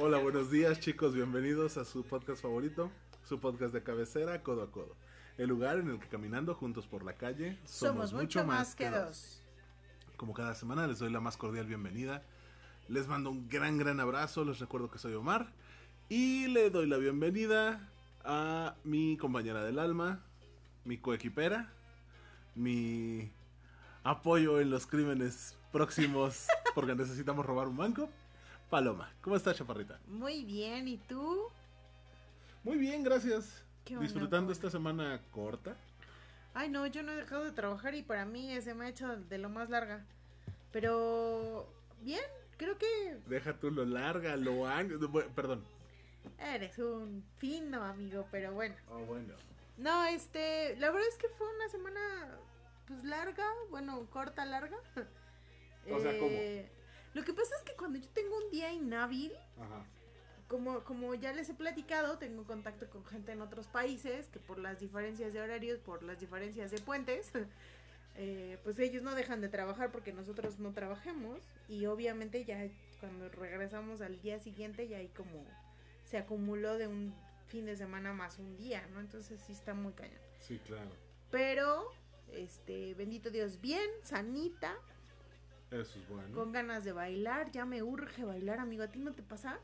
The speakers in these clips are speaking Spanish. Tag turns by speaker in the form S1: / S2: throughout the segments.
S1: Hola, buenos días chicos, bienvenidos a su podcast favorito, su podcast de cabecera, Codo a Codo. El lugar en el que caminando juntos por la calle
S2: somos, mucho más que dos.
S1: Como cada semana les doy la más cordial bienvenida. Les mando un gran, gran abrazo, les recuerdo que soy Omar. Y le doy la bienvenida a mi compañera del alma, mi coequipera, mi apoyo en los crímenes próximos porque necesitamos robar un banco. Paloma, ¿cómo estás, chaparrita?
S2: Muy bien, ¿y tú?
S1: Muy bien, gracias.
S2: Qué
S1: Disfrutando esta semana corta.
S2: Ay, no, yo no he dejado de trabajar y para mí se me ha hecho de lo más larga. Pero, bien, creo que
S1: Deja tú lo larga, lo an... bueno, Perdón.
S2: eres un fino amigo, pero bueno.
S1: Oh, bueno.
S2: No, este, la verdad es que fue una semana, pues larga, bueno, corta, larga.
S1: O sea, ¿cómo?
S2: Lo que pasa es que cuando yo tengo un día inhábil,
S1: Ajá.
S2: como, como ya les he platicado, tengo contacto con gente en otros países que por las diferencias de horarios, por las diferencias de puentes, eh, pues ellos no dejan de trabajar porque nosotros no trabajemos y obviamente ya cuando regresamos al día siguiente ya hay como se acumuló de un fin de semana más un día, ¿no? Entonces sí está muy cañón.
S1: Sí, claro.
S2: Pero, este, bendito Dios, bien, sanita,
S1: Eso es bueno.
S2: con ganas de bailar, ya me urge bailar, amigo, ¿a ti no te pasa?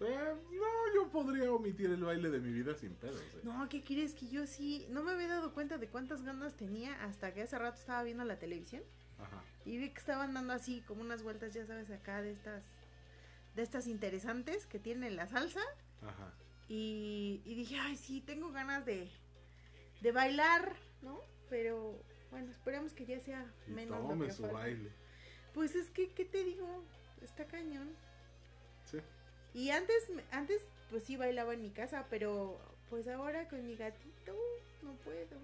S1: Eh, no, yo podría omitir el baile de mi vida sin pedos. eh.
S2: No, ¿qué quieres? Que yo sí, no me había dado cuenta de cuántas ganas tenía hasta que hace rato estaba viendo la televisión
S1: Ajá.
S2: y vi que estaban dando así como unas vueltas, ya sabes, acá de estas, de estas interesantes que tiene la salsa
S1: Ajá.
S2: y, y dije, ay, sí, tengo ganas de, de bailar, ¿no? Pero bueno, esperemos que ya sea
S1: Y
S2: menos lo
S1: tome
S2: que
S1: su
S2: falta.
S1: baile.
S2: Pues es que, ¿qué te digo? Está cañón.
S1: Sí.
S2: Y antes, antes, pues sí bailaba en mi casa, pero pues ahora con mi gatito no puedo.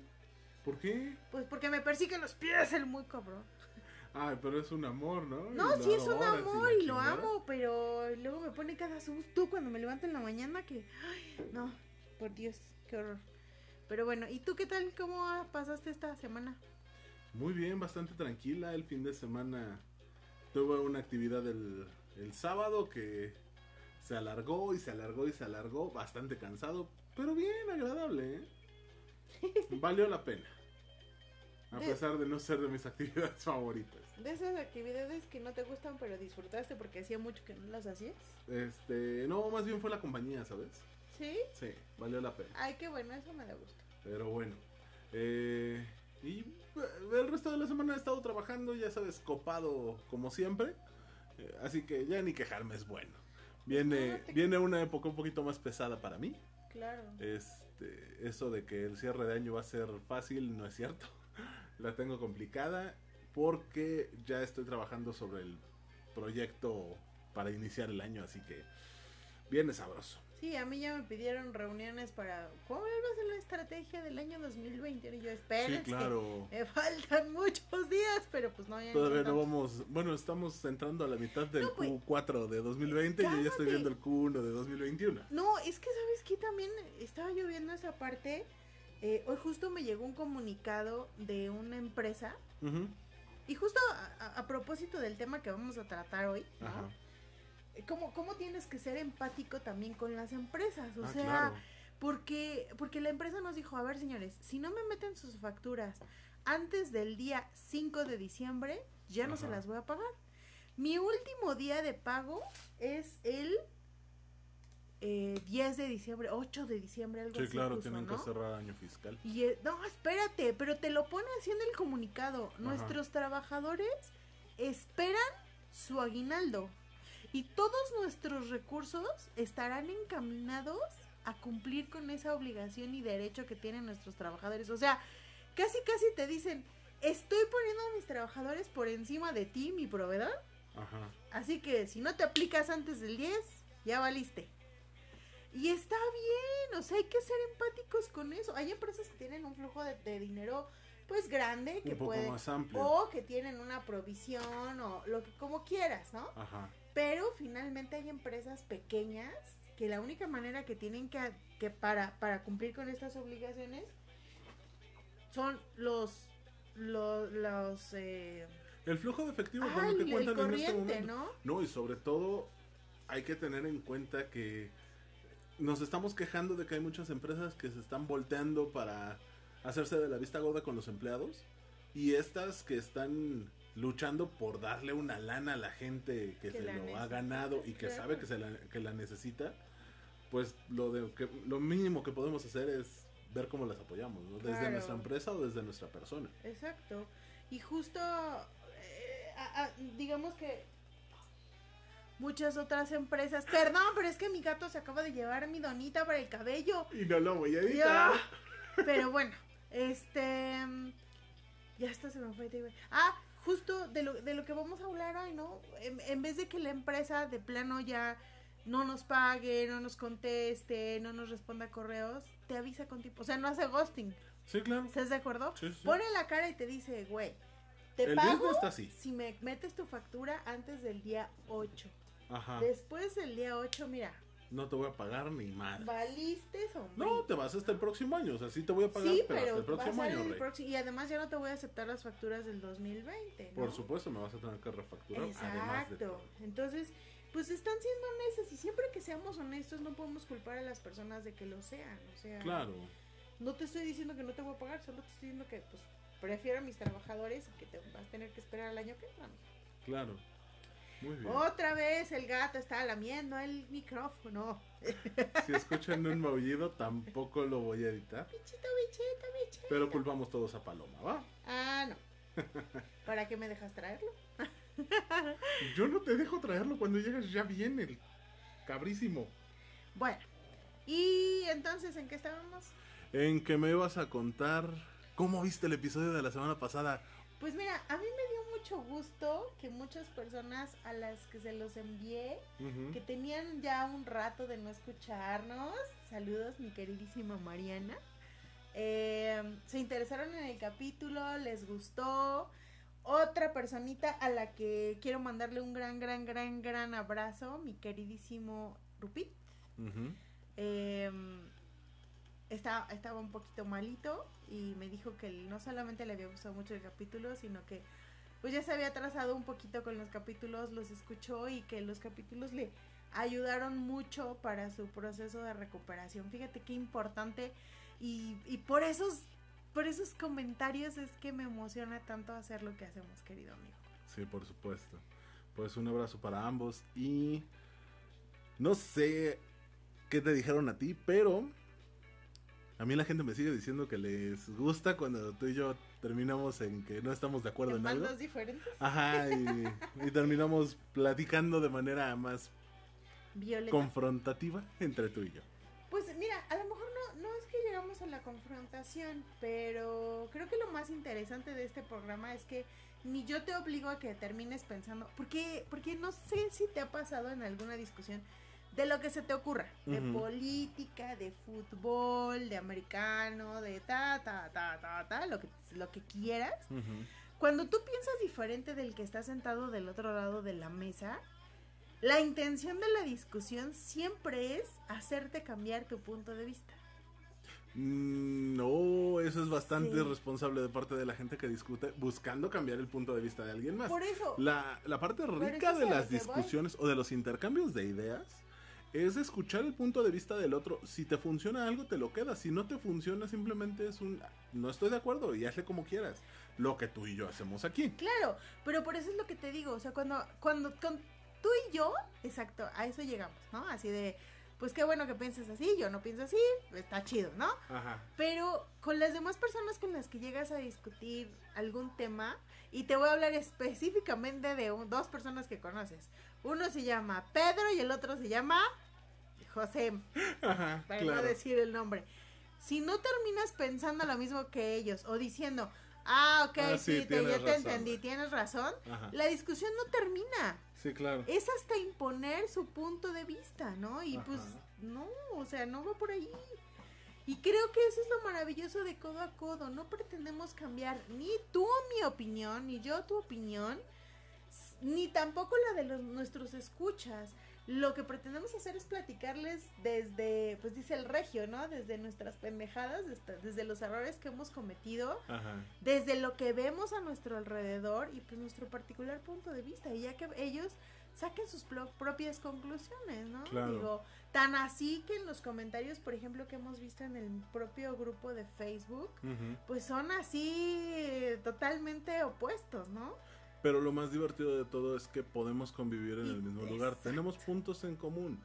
S1: ¿Por qué?
S2: Pues porque me persiguen los pies el muy cabrón.
S1: Ay, pero es un amor, ¿no?
S2: No, sí es un amor y lo amo, pero luego me pone cada susto cuando me levanto en la mañana que, ay, no, por Dios, qué horror. Pero bueno, ¿y tú qué tal? ¿Cómo pasaste esta semana?
S1: Muy bien, bastante tranquila. El fin de semana tuve una actividad el, el sábado que se alargó y se alargó y se alargó. Bastante cansado, pero bien agradable, ¿eh? Valió la pena. A
S2: De-
S1: pesar de no ser de mis actividades favoritas.
S2: De esas actividades que no te gustan pero disfrutaste porque hacía mucho que no las hacías.
S1: Este, no, más bien fue la compañía, ¿sabes?
S2: ¿Sí?
S1: Sí, valió la pena.
S2: Ay, qué bueno, eso me da gusto.
S1: Pero bueno. Eh, y eh, el resto de la semana he estado trabajando, ya sabes, copado como siempre. Eh, así que ya ni quejarme es bueno. Viene,
S2: No, te-
S1: viene una época un poquito más pesada para mí.
S2: Claro.
S1: Este, eso de que el cierre de año va a ser fácil no es cierto. La tengo complicada porque ya estoy trabajando sobre el proyecto para iniciar el año, así que viene sabroso.
S2: Sí, a mí ya me pidieron reuniones para cuál va a ser la estrategia del año 2020 y yo espero
S1: Sí, claro.
S2: me faltan muchos días, pero pues no ya
S1: Todavía no vamos, bueno, estamos entrando a la mitad del
S2: No, pues,
S1: Q4 de 2020 y yo ya estoy viendo el Q1 de 2021.
S2: No, es que sabes que también estaba yo viendo esa parte. eh, hoy justo me llegó un comunicado de una empresa
S1: Ujú,
S2: y justo a, a- a propósito del tema que vamos a tratar hoy, ¿no?
S1: Ajá.
S2: ¿Cómo, cómo tienes que ser empático también con las empresas? O
S1: Ah,
S2: sea,
S1: claro.
S2: Porque, porque la empresa nos dijo, a ver señores, si no me meten sus facturas antes del día 5 de diciembre, ya no se las voy a pagar. Mi último día de pago es el eh, 10 de diciembre, 8 de diciembre, algo
S1: Sí,
S2: así.
S1: claro,
S2: puso,
S1: tienen
S2: ¿no?
S1: que cerrar año fiscal.
S2: Y eh, no, espérate, pero te lo pone así en el comunicado. Nuestros trabajadores esperan su aguinaldo y todos nuestros recursos estarán encaminados a cumplir con esa obligación y derecho que tienen nuestros trabajadores. O sea, casi casi te dicen, estoy poniendo a mis trabajadores por encima de ti, mi proveedor.
S1: Ajá.
S2: Así que si no te aplicas antes del 10, ya valiste. Y está bien, o sea, hay que ser empáticos con eso. Hay empresas que tienen un flujo de, de dinero pues grande que
S1: Un poco
S2: pueden
S1: más amplio.
S2: o que tienen una provisión o lo que como quieras, ¿no?
S1: Ajá.
S2: Pero finalmente hay empresas pequeñas que la única manera que tienen que, que para, para cumplir con estas obligaciones son los los, los eh,
S1: El flujo de efectivo
S2: ah,
S1: con lo que cuentan en este momento.
S2: ¿no?
S1: No, y sobre todo hay que tener en cuenta que nos estamos quejando de que hay muchas empresas que se están volteando para hacerse de la vista gorda con los empleados y estas que están luchando por darle una lana a la gente que, se lo ha ganado y que sabe que, se la, que la necesita, pues lo, de, que, lo mínimo que podemos hacer es ver cómo las apoyamos, ¿no? Desde nuestra empresa o desde nuestra persona.
S2: Exacto. Y justo, eh, digamos que muchas otras empresas. Perdón, pero es que mi gato se acaba de llevar mi donita para el cabello.
S1: Y no lo voy a editar.
S2: Pero bueno, este. Ya está, se me fue. Ah, justo de lo, de lo que vamos a hablar hoy, ¿no? En, vez de que la empresa de plano ya no nos pague, no nos conteste, no nos responda correos, te avisa con tipo. O sea, no hace ghosting.
S1: Sí, claro.
S2: ¿Estás de acuerdo? Sí, sí. Pone la cara y te dice, güey, te pago si me metes tu factura antes del día 8. Ajá. Después del día 8, mira.
S1: No te voy a pagar ni más.
S2: Valiste,
S1: hombre. No, te vas hasta el próximo año. O sea, sí te voy a pagar, sí, pero, hasta el próximo año.
S2: y además ya no te voy a aceptar las facturas del 2020.
S1: Por supuesto, me vas a tener que refacturar.
S2: Exacto. Entonces, pues están siendo honestas. Y siempre que seamos honestos, no podemos culpar a las personas de que lo sean. O sea,
S1: claro.
S2: No te estoy diciendo que no te voy a pagar, solo te estoy diciendo que, pues, prefiero a mis trabajadores y que te vas a tener que esperar al año que entra.
S1: Claro.
S2: Otra vez el gato está lamiendo el micrófono.
S1: Si escuchan un maullido, tampoco lo voy a editar.
S2: Bichito, bichito, bichito.
S1: Pero culpamos todos a Paloma, ¿va?
S2: Ah, no. ¿Para qué me dejas traerlo?
S1: Yo no te dejo traerlo cuando llegas ya viene el cabrísimo.
S2: Bueno, y entonces, ¿en qué estábamos?
S1: En que me ibas a contar cómo viste el episodio de la semana pasada.
S2: Pues mira, a mí me dio mucho gusto que muchas personas a las que se los envié, que tenían ya un rato de no escucharnos, saludos mi queridísima Mariana, eh, se interesaron en el capítulo, les gustó. Otra personita a la que quiero mandarle un gran, gran, gran, gran abrazo, mi queridísimo Rupit. Em, estaba, estaba un poquito malito y me dijo que no solamente le había gustado mucho el capítulo, sino que pues ya se había atrasado un poquito con los capítulos, los escuchó y que los capítulos le ayudaron mucho para su proceso de recuperación. Fíjate qué importante y, y por esos por esos comentarios es que me emociona tanto hacer lo que hacemos, querido amigo.
S1: Sí, por supuesto. Pues un abrazo para ambos y no sé qué te dijeron a ti, pero a mí la gente me sigue diciendo que les gusta cuando tú y yo terminamos en que no estamos de acuerdo en, algo.
S2: diferentes?
S1: Ajá, y, terminamos platicando de manera más confrontativa entre tú y yo.
S2: Pues mira, a lo mejor no, no es que llegamos a la confrontación, pero creo que lo más interesante de este programa es que ni yo te obligo a que termines pensando, porque, porque no sé si te ha pasado en alguna discusión de lo que se te ocurra, de política, de fútbol, de americano, de ta, ta, ta, ta, ta, lo que, lo que quieras. Cuando tú piensas diferente del que está sentado del otro lado de la mesa, la intención de la discusión siempre es hacerte cambiar tu punto de vista.
S1: Mm, no, eso es bastante responsable de parte de la gente que discute buscando cambiar el punto de vista de alguien más.
S2: Por eso.
S1: La, la parte rica de las discusiones o de los intercambios de ideas es escuchar el punto de vista del otro. Si te funciona algo, te lo quedas. Si no te funciona, simplemente es un... No estoy de acuerdo y hazle como quieras. Lo que tú y yo hacemos aquí.
S2: Claro, pero por eso es lo que te digo. O sea, cuando, cuando con tú y yo, exacto, a eso llegamos, ¿no? Así de, pues qué bueno que pienses así, yo no pienso así, está chido, ¿no? Ajá. Pero con las demás personas con las que llegas a discutir algún tema, y te voy a hablar específicamente de dos personas que conoces. Uno se llama Pedro y el otro se llama José. Ajá, para no decir el nombre. Si no terminas pensando lo mismo que ellos o diciendo, ah, ok, ah, sí, te, ya te entendí, tienes razón, la discusión no termina.
S1: Sí, claro.
S2: Es hasta imponer su punto de vista, ¿no? Y pues, no, o sea, no va por ahí. Y creo que eso es lo maravilloso de codo a codo. No pretendemos cambiar ni tú mi opinión, ni yo tu opinión, ni tampoco la de los, nuestros escuchas. Lo que pretendemos hacer es platicarles desde, pues dice el regio, ¿no? Desde nuestras pendejadas, desde, los errores que hemos cometido, desde lo que vemos a nuestro alrededor y pues nuestro particular punto de vista. Y ya que ellos saquen sus pro- propias conclusiones, ¿no?
S1: Claro.
S2: Digo, tan así que en los comentarios, por ejemplo, que hemos visto en el propio grupo de Facebook, pues son así totalmente opuestos, ¿no?
S1: Pero lo más divertido de todo es que podemos convivir en el mismo lugar.
S2: Exacto.
S1: Tenemos puntos en común.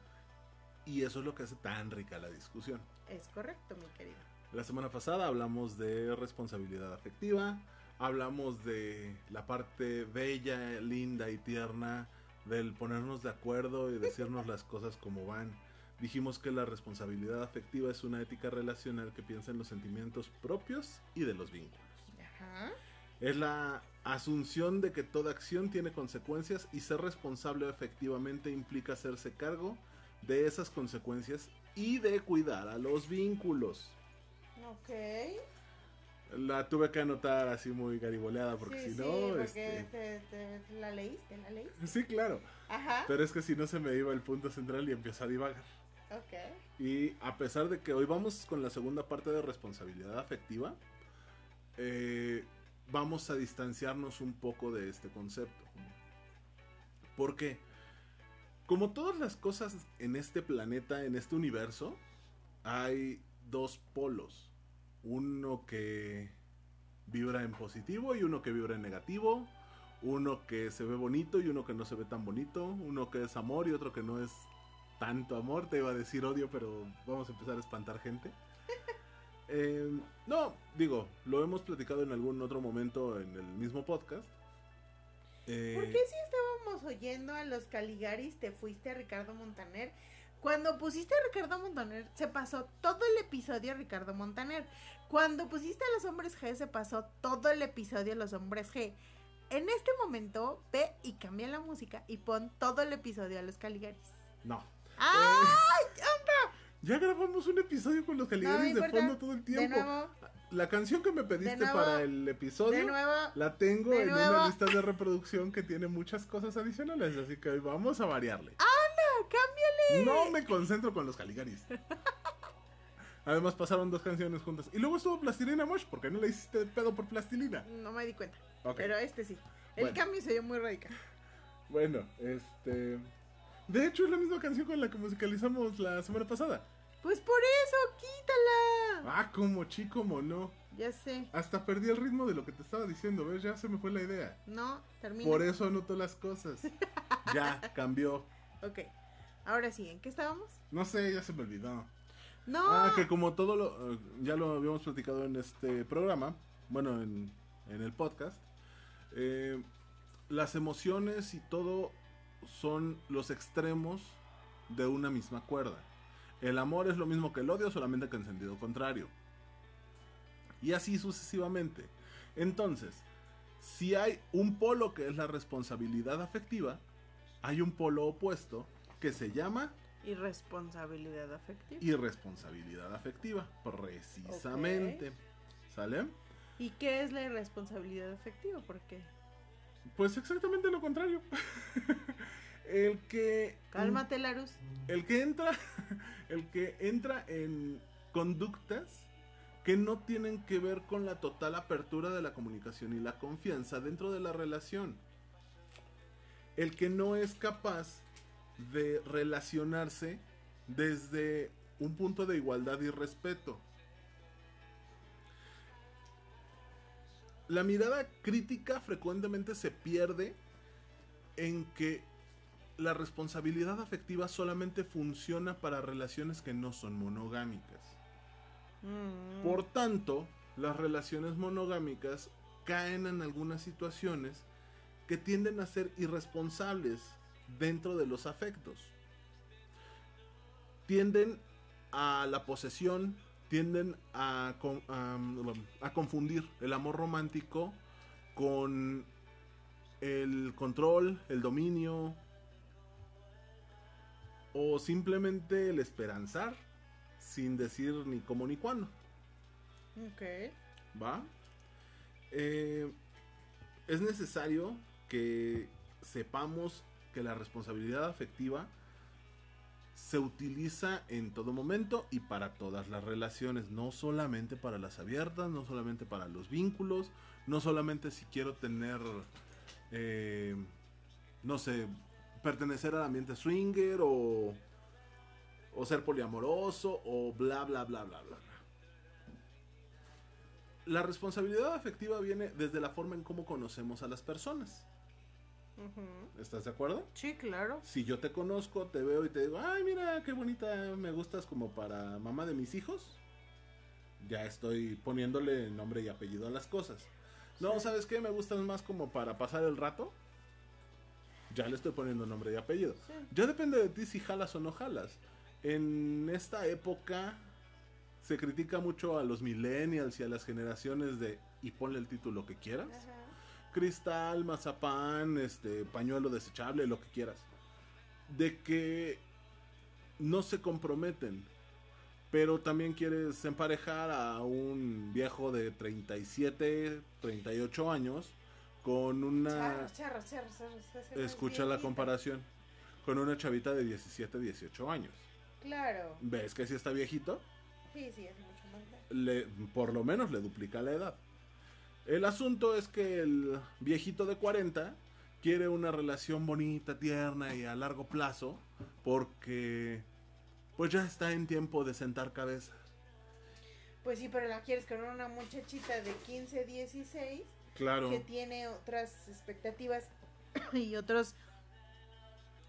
S1: Y eso es lo que hace tan rica la discusión.
S2: Es correcto, mi querido.
S1: La semana pasada hablamos de responsabilidad afectiva, hablamos de la parte bella, linda y tierna del ponernos de acuerdo y decirnos las cosas como van. Dijimos que la responsabilidad afectiva es una ética relacional que piensa en los sentimientos propios y de los vínculos.
S2: Ajá.
S1: Es la asunción de que toda acción tiene consecuencias y ser responsable efectivamente implica hacerse cargo de esas consecuencias y de cuidar a los vínculos.
S2: Ok.
S1: La tuve que anotar así muy gariboleada porque
S2: sí,
S1: si
S2: sí,
S1: no...
S2: porque
S1: este,
S2: te- te- la leíste, la leíste.
S1: Sí, claro.
S2: Ajá.
S1: Pero es que si no se me iba el punto central y empezó a divagar.
S2: Ok.
S1: Y a pesar de que hoy vamos con la segunda parte de responsabilidad afectiva, eh, vamos a distanciarnos un poco de este concepto. Porque, como todas las cosas en este planeta, en este universo, hay dos polos. Uno que vibra en positivo y uno que vibra en negativo. Uno que se ve bonito y uno que no se ve tan bonito. Uno que es amor y otro que no es tanto amor. Te iba a decir odio, pero vamos a empezar a espantar gente. Eh, no, digo, lo hemos platicado en algún otro momento en el mismo podcast. Eh,
S2: ¿Por qué si estábamos oyendo a los Caligaris te fuiste a Ricardo Montaner? Cuando pusiste a Ricardo Montaner, se pasó todo el episodio a Ricardo Montaner. Cuando pusiste a los hombres G, se pasó todo el episodio a los hombres G. En este momento, ve y cambia la música y pon todo el episodio a los Caligaris.
S1: No.
S2: ¡Ay!
S1: Ya grabamos un episodio con los
S2: No
S1: Caligaris de fondo todo el
S2: de
S1: tiempo.
S2: nuevo,
S1: La canción que me pediste
S2: nuevo,
S1: para el episodio
S2: nuevo.
S1: la tengo en una lista de reproducción que tiene muchas cosas adicionales, así que vamos a variarle.
S2: ¡Anda! ¡Cámbiale!
S1: No me concentro con los Caligaris. Además pasaron dos canciones juntas. Y luego estuvo Plastilina Mosh, ¿por qué no le hiciste pedo por Plastilina?
S2: No me di cuenta. Pero este sí. El
S1: Bueno.
S2: cambio se dio muy radical.
S1: Bueno, este... De hecho es la misma canción con la que musicalizamos la semana pasada.
S2: Pues por eso, quítala.
S1: Ah, como chico, no.
S2: Ya sé.
S1: Hasta perdí el ritmo de lo que te estaba diciendo, ¿ves? Ya se me fue la idea.
S2: No, termina.
S1: Por eso anoto las cosas. Ya, cambió.
S2: Ok. Ahora sí, ¿en qué estábamos?
S1: No sé, ya se me olvidó.
S2: No.
S1: Ah, que como todo lo... eh, ya lo habíamos platicado en este programa, bueno, en, en el podcast, eh, las emociones y todo son los extremos de una misma cuerda. El amor es lo mismo que el odio, solamente que en sentido contrario. Y así sucesivamente. Entonces, si hay un polo que es la responsabilidad afectiva, hay un polo opuesto que se llama
S2: Irresponsabilidad afectiva.
S1: irresponsabilidad afectiva, precisamente. ¿Sale?
S2: ¿Y qué es la irresponsabilidad afectiva? ¿Por qué?
S1: Pues exactamente lo contrario. el que
S2: Cálmate, Larus.
S1: el que entra el que entra en conductas que no tienen que ver con la total apertura de la comunicación y la confianza dentro de la relación. El que no es capaz de relacionarse desde un punto de igualdad y respeto. La mirada crítica frecuentemente se pierde en que la responsabilidad afectiva solamente funciona para relaciones que no son monogámicas.
S2: Mm,
S1: Por tanto, las relaciones monogámicas caen en algunas situaciones que tienden a ser irresponsables dentro de los afectos. Tienden a la posesión, tienden a, a, a confundir el amor romántico con el control, el dominio o simplemente el esperanzar sin decir ni cómo ni cuándo.
S2: ok.
S1: ¿Va? Eh, es necesario que sepamos que la responsabilidad afectiva se utiliza en todo momento y para todas las relaciones, no solamente para las abiertas, no solamente para los vínculos, no solamente si quiero tener, eh, no sé, pertenecer al ambiente swinger o, o ser poliamoroso o bla, bla, bla, bla, bla. La responsabilidad afectiva viene desde la forma en cómo conocemos a las personas. ¿Estás de acuerdo?
S2: Sí, claro.
S1: Si yo te conozco, te veo y te digo, ay, mira, qué bonita, me gustas como para mamá de mis hijos. Ya estoy poniéndole nombre y apellido a las cosas. No,
S2: Sí.
S1: ¿sabes qué? Me gustas más como para pasar el rato. Ya le estoy poniendo nombre y apellido.
S2: Sí.
S1: Ya depende de ti si jalas o no jalas. En esta época se critica mucho a los millennials y a las generaciones de y ponle el título que quieras. Cristal, mazapán, este, pañuelo desechable, lo que quieras. De que no se comprometen. Pero también quieres emparejar a un viejo de 37, 38 años con una...
S2: Charros, charros, charros,
S1: Escucha la comparación. Con una chavita de 17, 18 años.
S2: Claro.
S1: ¿Ves que si está viejito?
S2: Sí, sí, es mucho más
S1: le, por lo menos le duplica la edad. El asunto es que el viejito de 40 quiere una relación bonita, tierna y a largo plazo porque pues ya está en tiempo de sentar cabeza.
S2: Pues sí, pero la quieres con una muchachita de 15, 16
S1: Claro.
S2: que tiene otras expectativas y otros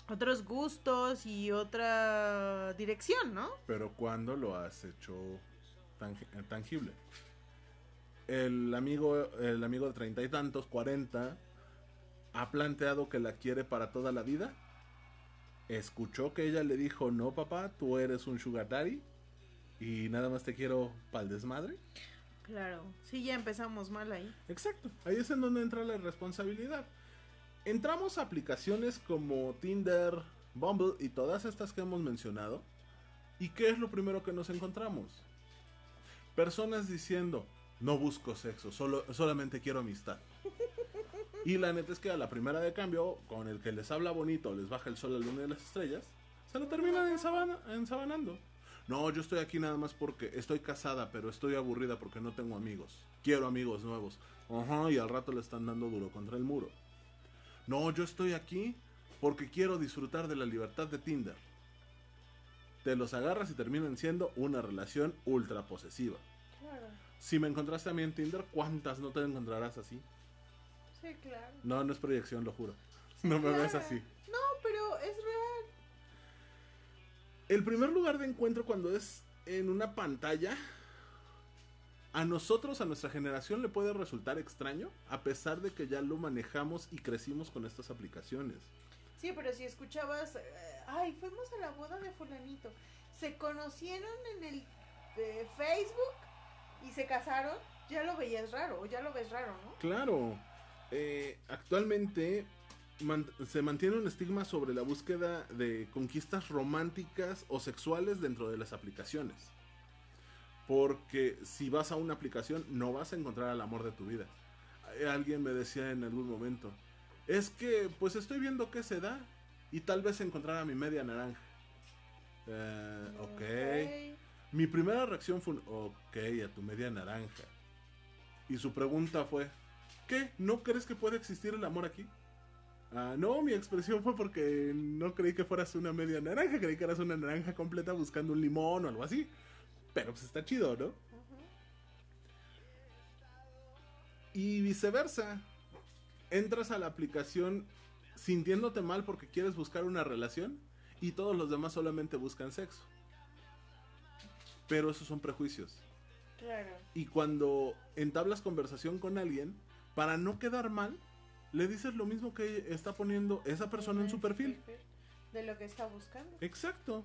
S2: otros gustos y otra dirección, ¿no?
S1: Pero cuando lo has hecho tangi- tangible. El amigo, el amigo de treinta y tantos, cuarenta, ha planteado que la quiere para toda la vida. Escuchó que ella le dijo, no papá, tú eres un sugar daddy y nada más te quiero pa'l desmadre.
S2: Claro. Sí, ya empezamos mal ahí.
S1: Exacto, ahí es en donde entra la responsabilidad. Entramos a aplicaciones como Tinder, Bumble y todas estas que hemos mencionado. ¿Y qué es lo primero que nos encontramos? Personas diciendo, no busco sexo, solo, solamente quiero amistad. Y la neta es que a la primera de cambio, con el que les habla bonito, les baja el sol, la luna y las estrellas, se lo terminan ensabana- ensabanando. No, yo estoy aquí nada más porque estoy casada, pero estoy aburrida porque no tengo amigos. Quiero amigos nuevos. Ajá, y al rato le están dando duro contra el muro. No, yo estoy aquí porque quiero disfrutar de la libertad de Tinder. Te los agarras y terminan siendo una relación ultra posesiva.
S2: Claro.
S1: Si me encontraste a mí en Tinder, ¿cuántas no te encontrarás así?
S2: Sí, claro.
S1: No, no es proyección, lo juro. No me ves así.
S2: No, pero es real.
S1: El primer lugar de encuentro cuando es en una pantalla, a nosotros, a nuestra generación, le puede resultar extraño, a pesar de que ya lo manejamos y crecimos con estas aplicaciones.
S2: Sí, pero si escuchabas, eh, ay, fuimos a la boda de fulanito, se conocieron en el eh, Facebook y se casaron, ya lo veías raro, o ya lo ves raro, ¿no?
S1: Claro, eh, actualmente man- se mantiene un estigma sobre la búsqueda de conquistas románticas o sexuales dentro de las aplicaciones. Porque si vas a una aplicación no vas a encontrar al amor de tu vida. Eh, Alguien me decía en algún momento, es que pues estoy viendo qué se da y tal vez encontrar a mi media naranja. Eh, ok. Mi primera reacción fue un, ok, a tu media naranja. Y su pregunta fue, ¿qué? ¿No crees que puede existir el amor aquí? Ah, no, mi expresión fue porque no creí que fueras una media naranja, creí que eras una naranja completa buscando un limón o algo así. Pero pues está chido, ¿no? Y viceversa. Entras a la aplicación sintiéndote mal porque quieres buscar una relación y todos los demás solamente buscan sexo. Pero esos son prejuicios.
S2: Claro.
S1: Y cuando entablas conversación con alguien, para no quedar mal, le dices lo mismo que está poniendo esa persona en su perfil.
S2: De lo que está buscando.
S1: Exacto.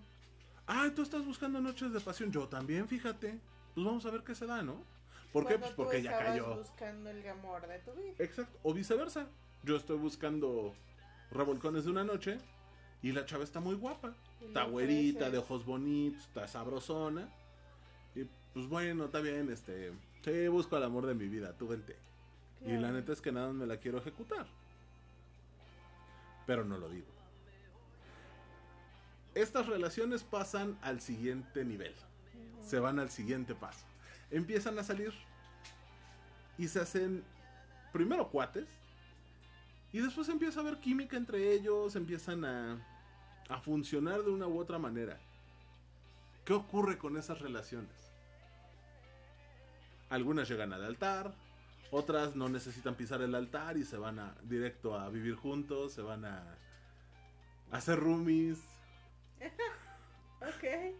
S1: Ah, tú estás buscando noches de pasión. Yo también, fíjate. Pues vamos a ver qué se da, ¿no? ¿Por qué? Pues porque ya cayó.
S2: buscando el amor de tu vida.
S1: Exacto. O viceversa. Yo estoy buscando revolcones de una noche y la chava está muy guapa. Está güerita, de ojos bonitos, está sabrosona. Y pues bueno, está bien, este... Sí, busco el amor de mi vida, tú vente. Y la neta es que nada me la quiero ejecutar. Pero no lo digo. Estas relaciones pasan al siguiente nivel. Se van al siguiente paso. Empiezan a salir y se hacen primero cuates Y después empieza a haber química entre ellos, empiezan a, a funcionar de una u otra manera. ¿Qué ocurre con esas relaciones? Algunas llegan al altar, otras no necesitan pisar el altar y se van a directo a vivir juntos, se van a, a hacer roomies.
S2: ok.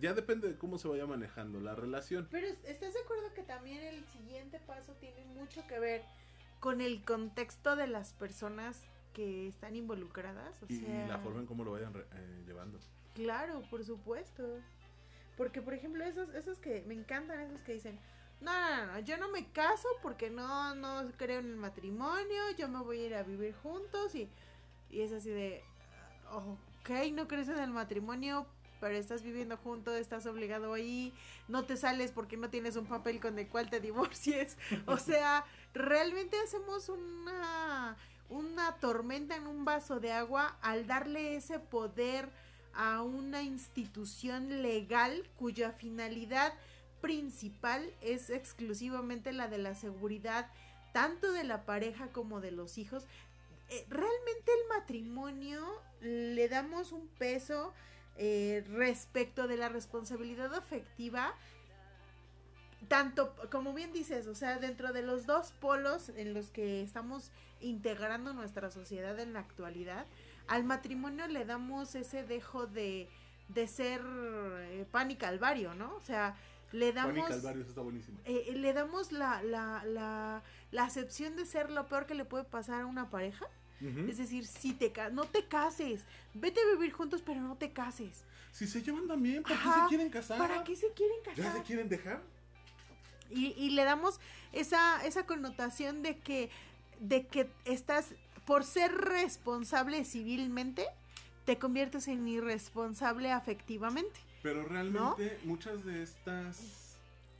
S1: Ya depende de cómo se vaya manejando la relación.
S2: Pero ¿estás de acuerdo que también el siguiente paso tiene mucho que ver con el contexto de las personas que están involucradas? O
S1: y,
S2: sea,
S1: y la forma en cómo lo vayan eh, llevando.
S2: Claro, por supuesto. Porque, por ejemplo, esos, esos que me encantan, esos que dicen, no, no, no, yo no me caso porque no, no creo en el matrimonio, yo me voy a ir a vivir juntos y, y es así de, ok, no crees en el matrimonio, pero estás viviendo juntos, estás obligado ahí, no te sales porque no tienes un papel con el cual te divorcies. O sea, realmente hacemos una, una tormenta en un vaso de agua al darle ese poder a una institución legal cuya finalidad principal es exclusivamente la de la seguridad tanto de la pareja como de los hijos. Eh, realmente el matrimonio le damos un peso eh, respecto de la responsabilidad afectiva tanto como bien dices, o sea, dentro de los dos polos en los que estamos integrando nuestra sociedad en la actualidad, al matrimonio le damos ese dejo de, de ser eh, pan y calvario, ¿no? O sea, le damos
S1: Calvario, está
S2: eh, eh, le damos la, la, la, la acepción de ser lo peor que le puede pasar a una pareja. Es decir, si te no te cases, vete a vivir juntos, pero no te cases.
S1: Si se llevan también, ¿para qué se quieren casar?
S2: ¿Para qué se quieren
S1: ¿Ya
S2: casar?
S1: se quieren dejar?
S2: Y, y le damos esa, esa connotación de que, de que estás, por ser responsable civilmente, te conviertes en irresponsable afectivamente.
S1: Pero realmente muchas de estas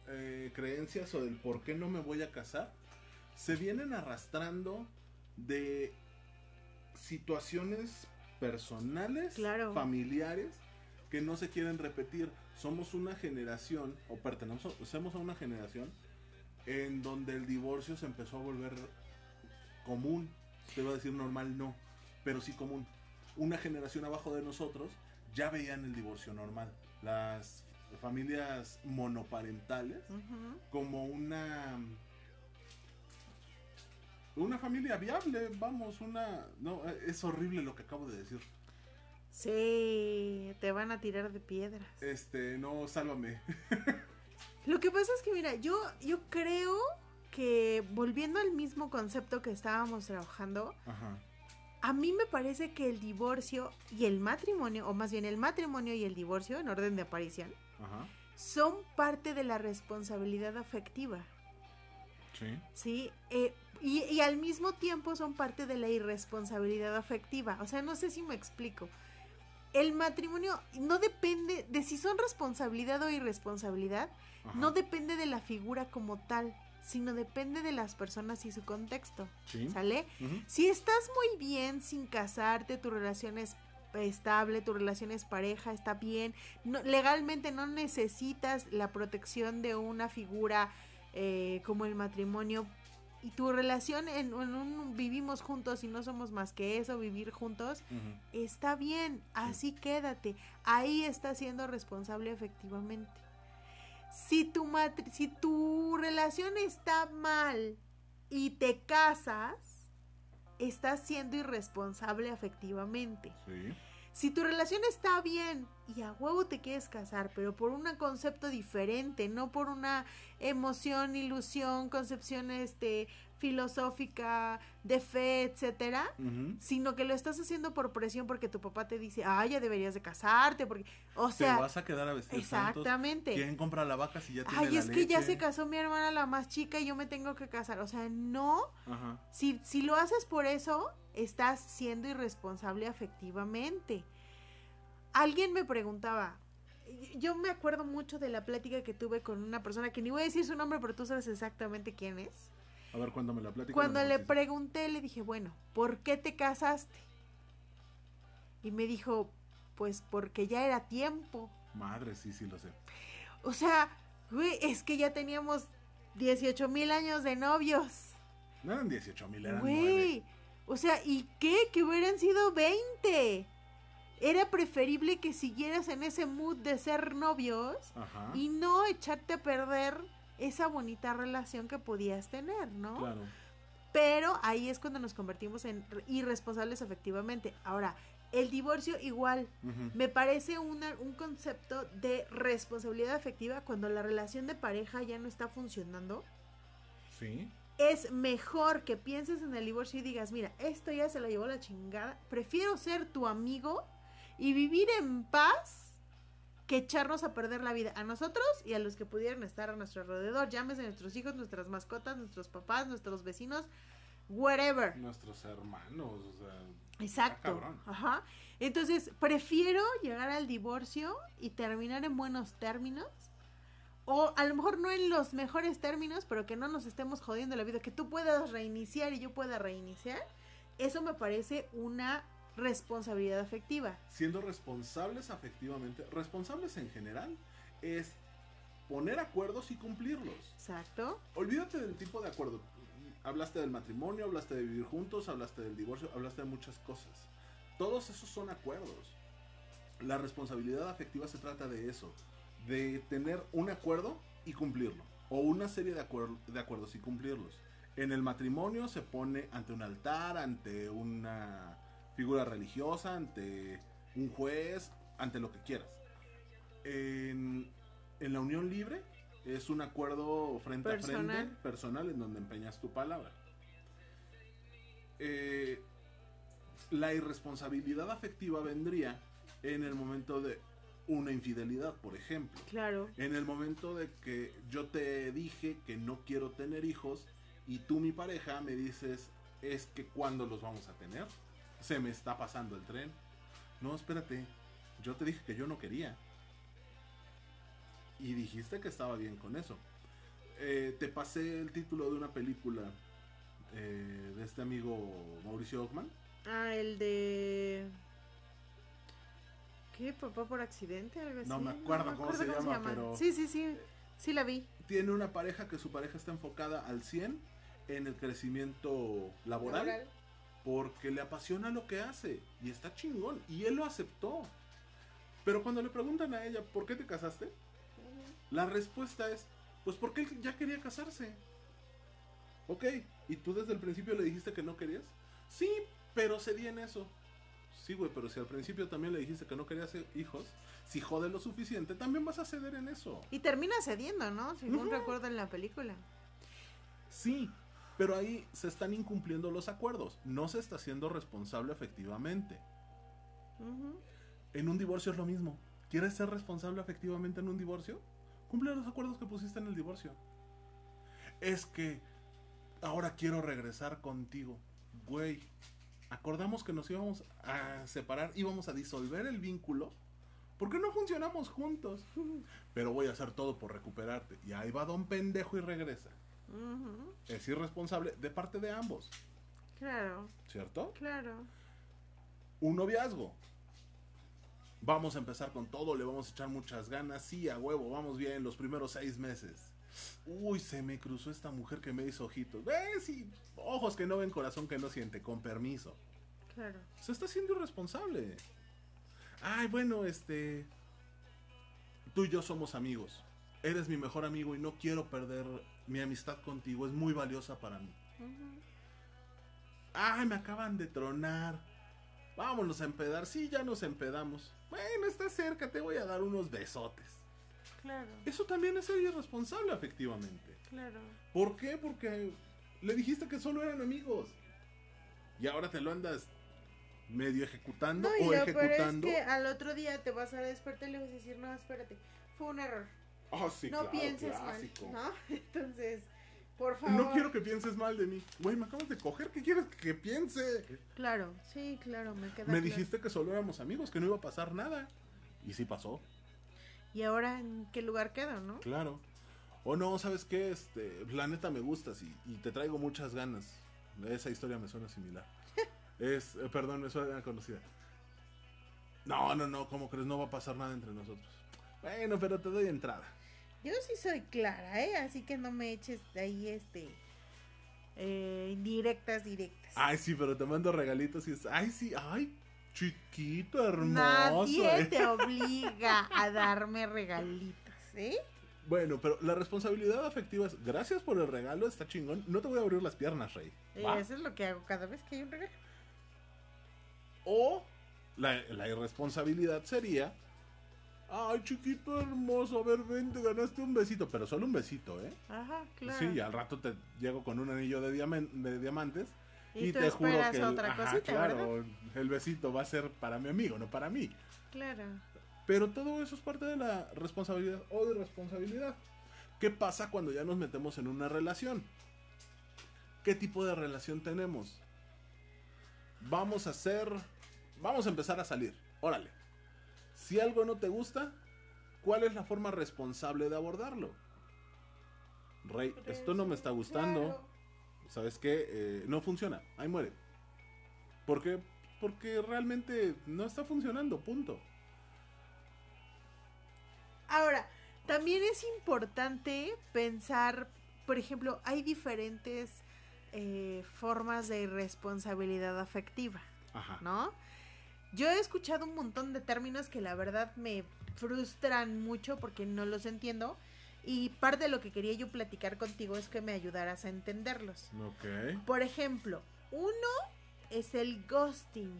S1: eh, creencias o del por qué no me voy a casar se vienen arrastrando de situaciones personales,
S2: Claro.
S1: familiares, que no se quieren repetir. Somos una generación, o pertenecemos a una generación, en donde el divorcio se empezó a volver común. Te iba a decir normal, no, pero sí común. Una generación abajo de nosotros ya veían el divorcio normal. Las familias monoparentales como una una familia viable, vamos, una no, es horrible lo que acabo de decir.
S2: Sí, te van a tirar de piedras.
S1: Este, no, sálvame.
S2: Lo que pasa es que, mira, yo, yo creo que volviendo al mismo concepto que estábamos trabajando,
S1: Ajá.
S2: A mí me parece que el divorcio y el matrimonio, o más bien el matrimonio y el divorcio en orden de aparición,
S1: Ajá.
S2: son parte de la responsabilidad afectiva,
S1: Sí.
S2: ¿sí? Eh, y, y al mismo tiempo son parte de la irresponsabilidad afectiva. O sea, no sé si me explico. El matrimonio no depende de si son responsabilidad o irresponsabilidad,
S1: Ajá.
S2: no depende de la figura como tal, sino depende de las personas y su contexto.
S1: Sí.
S2: ¿Sale? Si estás muy bien sin casarte, tu relación es estable, tu relación es pareja, está bien, no, legalmente no necesitas la protección de una figura eh, como el matrimonio y tu relación en, en un vivimos juntos y no somos más que eso, vivir juntos, está bien, así quédate, ahí estás siendo responsable efectivamente. Si tu, matri- si tu relación está mal y te casas, estás siendo irresponsable afectivamente.
S1: Sí.
S2: Si tu relación está bien y a huevo te quieres casar, pero por un concepto diferente, no por una emoción, ilusión, concepción este filosófica, de fe, etcétera, sino que lo estás haciendo por presión porque tu papá te dice, "Ay, ya deberías de casarte", porque o
S1: Te
S2: sea,
S1: vas a quedar a vestir santos.
S2: exactamente.
S1: ¿Quién compra la vaca si ya tiene
S2: Ay,
S1: la
S2: es que ya
S1: leche?
S2: se casó mi hermana la más chica y yo me tengo que casar. O sea, no,
S1: Ajá.
S2: si, si lo haces por eso, estás siendo irresponsable afectivamente. Alguien me preguntaba, yo me acuerdo mucho de la plática que tuve con una persona que ni voy a decir su nombre, pero tú sabes exactamente quién es.
S1: A ver, cuando me la platicas.
S2: Cuando le pregunté, le dije, bueno, ¿por qué te casaste? Y me dijo, pues porque ya era tiempo.
S1: Madre, sí, sí lo sé.
S2: O sea, güey, es que ya teníamos 18 mil años de novios.
S1: No eran 18 mil, eran
S2: Güey.
S1: 9.
S2: O sea, ¿y qué? Que hubieran sido 20. Era preferible que siguieras en ese mood de ser novios
S1: Ajá.
S2: y no echarte a perder esa bonita relación que podías tener, ¿no?
S1: Claro.
S2: Pero ahí es cuando nos convertimos en re- irresponsables efectivamente. Ahora, el divorcio igual. Me parece una- un concepto de responsabilidad afectiva cuando la relación de pareja ya no está funcionando.
S1: Sí.
S2: Es mejor que pienses en el divorcio y digas, mira, esto ya se lo llevó la chingada. Prefiero ser tu amigo y vivir en paz que echarnos a perder la vida a nosotros y a los que pudieran estar a nuestro alrededor. Llámese nuestros hijos, nuestras mascotas, nuestros papás, nuestros vecinos, whatever.
S1: Nuestros hermanos, o sea.
S2: Exacto. Ajá. Entonces, prefiero llegar al divorcio y terminar en buenos términos. O a lo mejor no en los mejores términos, pero que no nos estemos jodiendo la vida. Que tú puedas reiniciar y yo pueda reiniciar. Eso me parece una responsabilidad afectiva.
S1: siendo responsables afectivamente, responsables en general, es poner acuerdos y cumplirlos.
S2: Exacto.
S1: Olvídate del tipo de acuerdo. Hablaste del matrimonio, hablaste de vivir juntos, hablaste del divorcio, hablaste de muchas cosas. Todos esos son acuerdos. La responsabilidad afectiva se trata de eso, de tener un acuerdo y cumplirlo, o una serie de, acuer- de acuerdos y cumplirlos. En el matrimonio se pone ante un altar, ante una figura religiosa, ante un juez, ante lo que quieras. En, en la unión libre es un acuerdo frente a frente, personal, en donde empeñas tu palabra. Eh, la irresponsabilidad afectiva vendría en el momento de una infidelidad, por ejemplo.
S2: Claro.
S1: En el momento de que yo te dije que no quiero tener hijos y tú, mi pareja, me dices, es que cuando los vamos a tener, se me está pasando el tren. No, espérate, yo te dije que yo no quería. Y dijiste que estaba bien con eso. Eh, te pasé el título de una película eh, de este amigo Mauricio Ockman.
S2: Ah, el de... ¿Qué? ¿Papá por accidente? Algo así.
S1: No me acuerdo cómo se llama, pero-
S2: Sí, sí, sí. Sí la vi.
S1: Tiene una pareja que su pareja está enfocada al 100 en el crecimiento laboral. Porque le apasiona lo que hace y está chingón y él lo aceptó. Pero cuando le preguntan a ella, ¿por qué te casaste? La respuesta es, pues porque él ya quería casarse. Ok, ¿y tú desde el principio le dijiste que no querías? Sí, pero cedí en eso. Sí, güey, pero si al principio también le dijiste que no querías hijos, si jode lo suficiente, también vas a ceder en eso.
S2: Y termina cediendo, ¿no? Según
S1: Ujú.
S2: recuerdo en la película.
S1: Sí, pero ahí se están incumpliendo los acuerdos. No se está siendo responsable efectivamente. En un divorcio es lo mismo. ¿Quieres ser responsable efectivamente en un divorcio? Cumple los acuerdos que pusiste en el divorcio. Es que ahora quiero regresar contigo. Güey, acordamos que nos íbamos a separar, íbamos a disolver el vínculo. ¿Por qué no funcionamos juntos? Pero voy a hacer todo por recuperarte. Y ahí va don pendejo y regresa. Es irresponsable de parte de ambos,
S2: Claro,
S1: ¿cierto?
S2: claro.
S1: un noviazgo. Vamos a empezar con todo, le vamos a echar muchas ganas. Sí, a huevo, vamos bien los primeros seis meses. Uy, se me cruzó esta mujer que me hizo ojitos. ¿Ves? Y ojos que no ven, corazón que no siente, con permiso.
S2: Claro.
S1: Se está siendo irresponsable. Ay, bueno, este. Tú y yo somos amigos. Eres mi mejor amigo y no quiero perder mi amistad contigo. Es muy valiosa para mí. Ay, me acaban de tronar. Vámonos a empedar. Sí, ya nos empedamos. Bueno, está cerca, te voy a dar unos besotes.
S2: Claro,
S1: Eso también es ser irresponsable, efectivamente.
S2: claro.
S1: ¿Por qué? Porque le dijiste que solo eran amigos. Y ahora te lo andas medio ejecutando
S2: No, y
S1: o
S2: lo peor es
S1: ejecutando.
S2: que al otro día te vas a despertar y le vas a decir, no, espérate, fue un error.
S1: Sí,
S2: no
S1: claro,
S2: pienses
S1: clásico.
S2: mal, ¿no? Entonces, por favor.
S1: No quiero que pienses mal de mí. Güey, me acabas de coger. ¿Qué quieres que piense?
S2: Claro, sí, claro, me queda
S1: Me
S2: claro.
S1: dijiste que solo éramos amigos, que no iba a pasar nada. Y sí pasó.
S2: ¿Y ahora en qué lugar quedo, no?
S1: Claro. O no, ¿sabes qué? Este, la neta me gustas y, y te traigo muchas ganas. Esa historia me suena similar. es, eh, perdón, me suena conocida. No, no, no, ¿cómo crees? No va a pasar nada entre nosotros. Bueno, pero te doy entrada.
S2: Yo sí soy clara, ¿eh? Así que no me eches de ahí este eh, indirectas, directas.
S1: Ay, sí, pero te mando regalitos y es, ay, sí, ay, chiquito, hermoso.
S2: Nadie
S1: eh".
S2: te obliga a darme regalitos, ¿eh?
S1: Bueno, pero la responsabilidad afectiva es, gracias por el regalo, está chingón, no te voy a abrir las piernas, Rey.
S2: Y
S1: ¿va?
S2: eso es lo que hago cada vez que hay un regalo.
S1: O la, la irresponsabilidad sería, ay, chiquito, hermoso, a ver, ven, te ganaste un besito, pero solo un besito, ¿eh?
S2: Ajá, claro.
S1: Sí, y al rato te llego con un anillo de, diaman- de diamantes
S2: Y,
S1: y,
S2: tú
S1: te juro que el,
S2: otra
S1: ajá,
S2: cosita,
S1: claro,
S2: ¿verdad?
S1: el besito va a ser para mi amigo, no para mí.
S2: Claro.
S1: Pero todo eso es parte de la responsabilidad o de responsabilidad. ¿Qué pasa cuando ya nos metemos en una relación? ¿Qué tipo de relación tenemos? Vamos a hacer, vamos a empezar a salir. Órale. Si algo no te gusta, ¿cuál es la forma responsable de abordarlo? Rey, esto no me está gustando.
S2: Claro.
S1: ¿Sabes qué? Eh, no funciona. Ahí muere. ¿Por qué? Porque realmente no está funcionando, punto.
S2: Ahora, también es importante pensar, por ejemplo, hay diferentes eh, formas de responsabilidad afectiva,
S1: Ajá.
S2: ¿no? Yo he escuchado un montón de términos que la verdad me frustran mucho porque no los entiendo y parte de lo que quería yo platicar contigo es que me ayudaras a entenderlos.
S1: Ok.
S2: Por ejemplo, uno es el ghosting.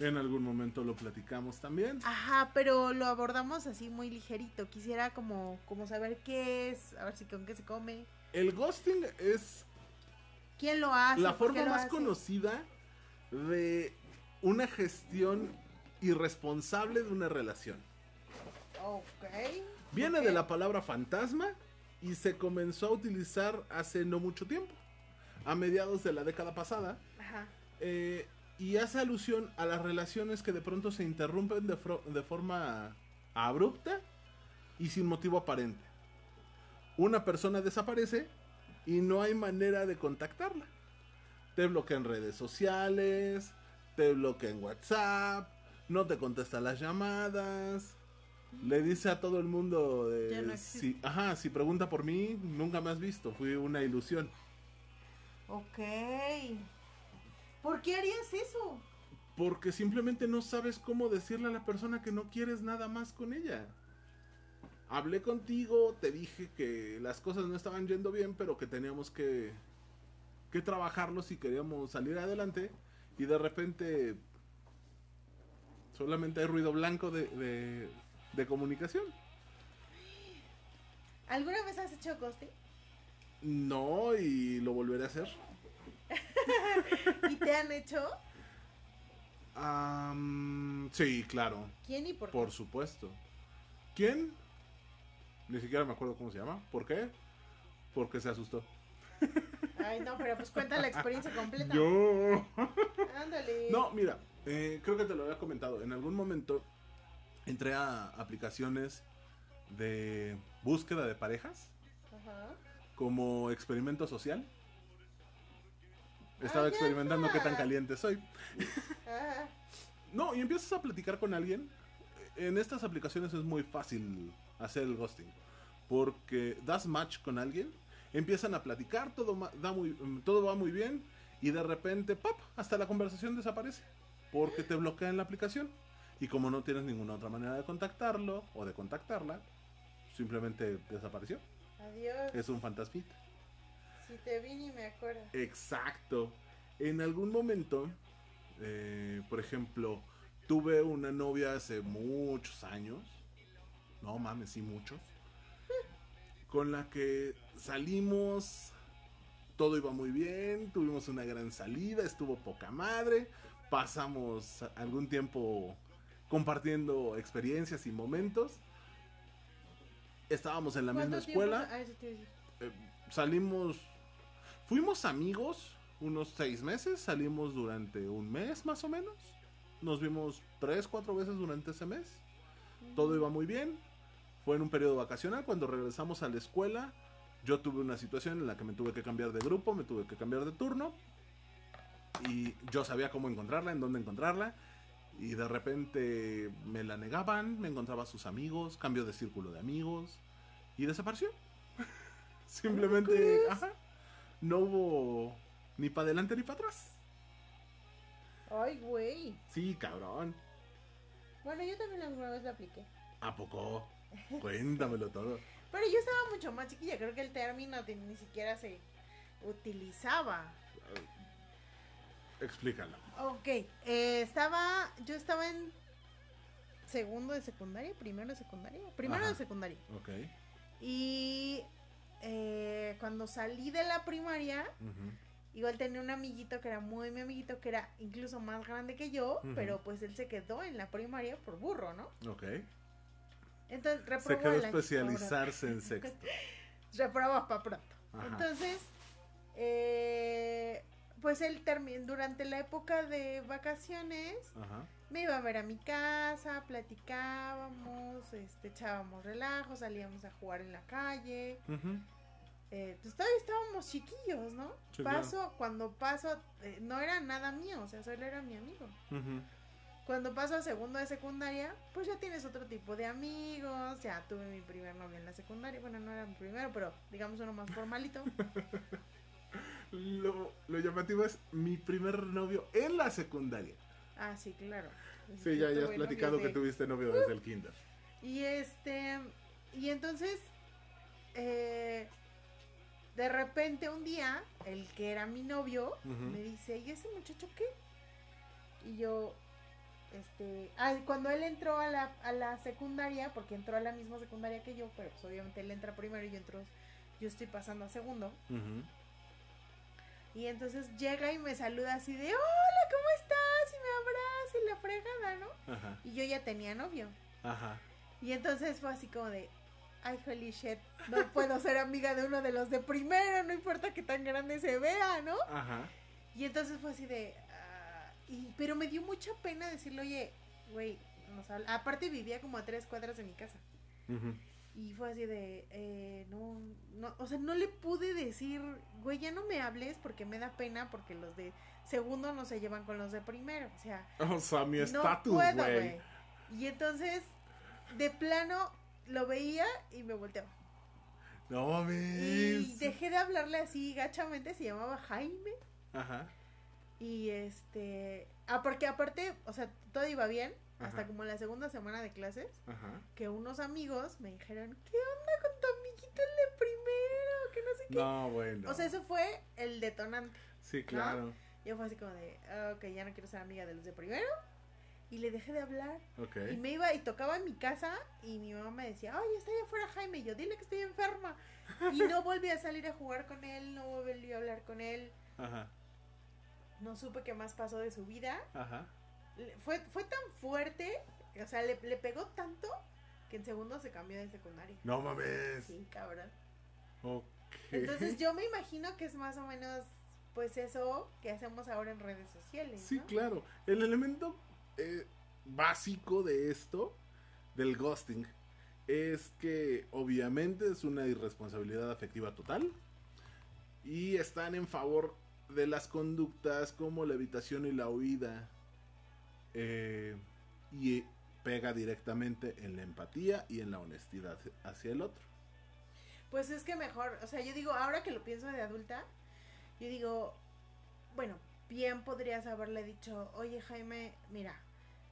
S1: En algún momento lo platicamos también.
S2: Ajá, pero lo abordamos así muy ligerito. Quisiera como, como saber qué es, a ver si con qué se come,
S1: El ghosting es
S2: quién lo hace.
S1: la forma más
S2: hace.
S1: conocida de una gestión irresponsable de una relación.
S2: Ok.
S1: Viene de la palabra fantasma y se comenzó a utilizar hace no mucho tiempo, a mediados de la década pasada,
S2: Ajá.
S1: eh, y hace alusión a las relaciones que de pronto se interrumpen de, forma abrupta y sin motivo aparente. Una persona desaparece y no hay manera de contactarla. Te bloquea en redes sociales, te bloquea en WhatsApp, no te contesta las llamadas. Le dice a todo el mundo de,
S2: Ya no
S1: si, ajá, si pregunta por mí, nunca me has visto, fui una ilusión.
S2: Ok. ¿Por qué harías eso?
S1: Porque simplemente no sabes cómo decirle a la persona que no quieres nada más con ella. Hablé contigo, te dije que las cosas no estaban yendo bien, pero que teníamos que, que trabajarlo si queríamos salir adelante. Y de repente solamente hay ruido blanco de, de, de comunicación.
S2: ¿Alguna vez has hecho ghosting?
S1: No, y lo volveré a hacer.
S2: ¿Y te han hecho?
S1: Am, sí, claro.
S2: ¿Quién y por qué?
S1: Por supuesto. ¿Quién? Ni siquiera me acuerdo cómo se llama. ¿Por qué? Porque se asustó.
S2: Ay, no, pero pues cuenta la experiencia completa.
S1: Yo.
S2: Ándale.
S1: No, mira, eh, creo que te lo había comentado. En algún momento entré a aplicaciones de búsqueda de parejas
S2: Ajá.
S1: como experimento social. Estaba
S2: Ah,
S1: experimentando qué tan caliente soy.
S2: Ajá.
S1: No, y empiezas a platicar con alguien. En estas aplicaciones es muy fácil hacer el ghosting. Porque das match con alguien, empiezan a platicar, todo, da muy, mm, todo va muy bien, y de repente, ¡pap! Hasta la conversación desaparece. Porque te bloquean la aplicación. Y como no tienes ninguna otra manera de contactarlo o de contactarla, simplemente desapareció.
S2: Adiós.
S1: Es un fantasmita.
S2: Si te vi ni me acuerdo.
S1: Exacto. En algún momento, eh, por ejemplo, tuve una novia hace muchos años. No mames, sí, muchos. Con la que salimos. Todo iba muy bien. Tuvimos una gran salida. Estuvo poca madre. Pasamos algún tiempo compartiendo experiencias y momentos. Estábamos en la misma
S2: ¿Cuánto tiempo
S1: escuela
S2: ah,
S1: eh, salimos, fuimos amigos unos seis meses, salimos durante un mes más o menos, nos vimos tres, cuatro veces durante ese mes, todo iba muy bien, fue en un periodo vacacional, cuando regresamos a la escuela, yo tuve una situación en la que me tuve que cambiar de grupo, me tuve que cambiar de turno, y yo sabía cómo encontrarla, en dónde encontrarla, y de repente me la negaban, me encontraba a sus amigos, cambio de círculo de amigos, y desapareció. Simplemente, ajá. no hubo ni para adelante ni para atrás.
S2: Ay, güey.
S1: Sí, cabrón.
S2: Bueno, yo también alguna vez lo apliqué.
S1: ¿A poco? Cuéntamelo todo.
S2: Pero yo estaba mucho más chiquilla, creo que el término de- ni siquiera se utilizaba.
S1: Explícalo.
S2: Ok, eh, estaba, yo estaba en segundo de secundaria, primero de secundaria, primero
S1: Ajá.
S2: de secundaria.
S1: Ok.
S2: Y eh, cuando salí de la primaria, igual tenía un amiguito que era muy mi amiguito, que era incluso más grande que yo, pero pues él se quedó en la primaria por burro, ¿no?
S1: Ok.
S2: Entonces
S1: Se
S2: reprobó
S1: quedó
S2: el año,
S1: especializarse en sexto.
S2: reprobaba para pronto.
S1: Ajá.
S2: Entonces, eh, pues él terminó durante la época de vacaciones,
S1: Ajá.
S2: me iba a ver a mi casa, platicábamos, este, echábamos relajo, salíamos a jugar en la calle. Eh, pues todavía estábamos chiquillos, ¿no?
S1: Sí,
S2: paso, cuando paso, eh, no era nada mío, o sea, solo era mi amigo.
S1: Ujú.
S2: Cuando paso a segundo de secundaria, pues ya tienes otro tipo de amigos, ya tuve mi primer novio en la secundaria, bueno, no era mi primero, pero digamos uno más formalito.
S1: Lo, lo llamativo es mi primer novio en la secundaria.
S2: ah, sí, claro.
S1: Sí, ya, ya has platicado que tuviste novio desde el kinder.
S2: Y este, y entonces, eh, de repente un día, el que era mi novio, me dice, ¿y ese muchacho qué? Y yo, este, ah, cuando él entró a la, a la secundaria, porque entró a la misma secundaria que yo, pero pues obviamente él entra primero y yo entro, yo estoy pasando a segundo.
S1: Ujú.
S2: Y entonces llega y me saluda así de, hola, ¿cómo estás? Y me abraza y la fregada, ¿no?
S1: Ajá.
S2: Y yo ya tenía novio.
S1: Ajá.
S2: Y entonces fue así como de, ay, holy shit, no puedo ser amiga de uno de los de primero, no importa que tan grande se vea, ¿no?
S1: Ajá.
S2: Y entonces fue así de, y, pero me dio mucha pena decirle, oye, güey, nos habla- aparte vivía como a tres cuadras de mi casa.
S1: Ujú.
S2: Y fue así de, eh, no, no, o sea, no le pude decir, güey, ya no me hables porque me da pena porque los de segundo no se llevan con los de primero, o sea,
S1: O sea, mi
S2: no
S1: estatus,
S2: puedo,
S1: güey.
S2: Y entonces, de plano, lo veía y me volteaba.
S1: no
S2: Y
S1: mames.
S2: dejé de hablarle así gachamente, se llamaba Jaime.
S1: Ajá.
S2: Y este. Ah, porque aparte, o sea, todo iba bien. Hasta como la segunda semana de clases.
S1: Ajá.
S2: Que unos amigos me dijeron: ¿Qué onda con tu amiguito el de primero? Que no sé qué.
S1: No, bueno.
S2: O sea, eso fue el detonante.
S1: Sí, claro.
S2: Yo fue así como de: Ok, ya no quiero ser amiga de los de primero. Y le dejé de hablar.
S1: Ok.
S2: Y me iba y tocaba en mi casa. Y mi mamá me decía: Oye, está allá afuera Jaime. Y yo, dile que estoy enferma. Y no volví a salir a jugar con él. No volví a hablar con él.
S1: Ajá.
S2: No supe qué más pasó de su vida.
S1: Ajá.
S2: Fue, fue tan fuerte, o sea, le, le pegó tanto que en segundo se cambió de secundaria.
S1: No mames.
S2: Sí, cabrón.
S1: Ok.
S2: Entonces yo me imagino que es más o menos, pues eso que hacemos ahora en redes sociales.
S1: Sí,
S2: ¿no?
S1: claro. El elemento eh, básico de esto, del ghosting, es que obviamente es una irresponsabilidad afectiva total. Y están en favor de las conductas como la evitación y la huida. eh, y pega directamente en la empatía y en la honestidad hacia el otro.
S2: Pues es que mejor, o sea, yo digo, ahora que lo pienso de adulta, yo digo, bueno, bien podrías haberle dicho, oye Jaime, mira,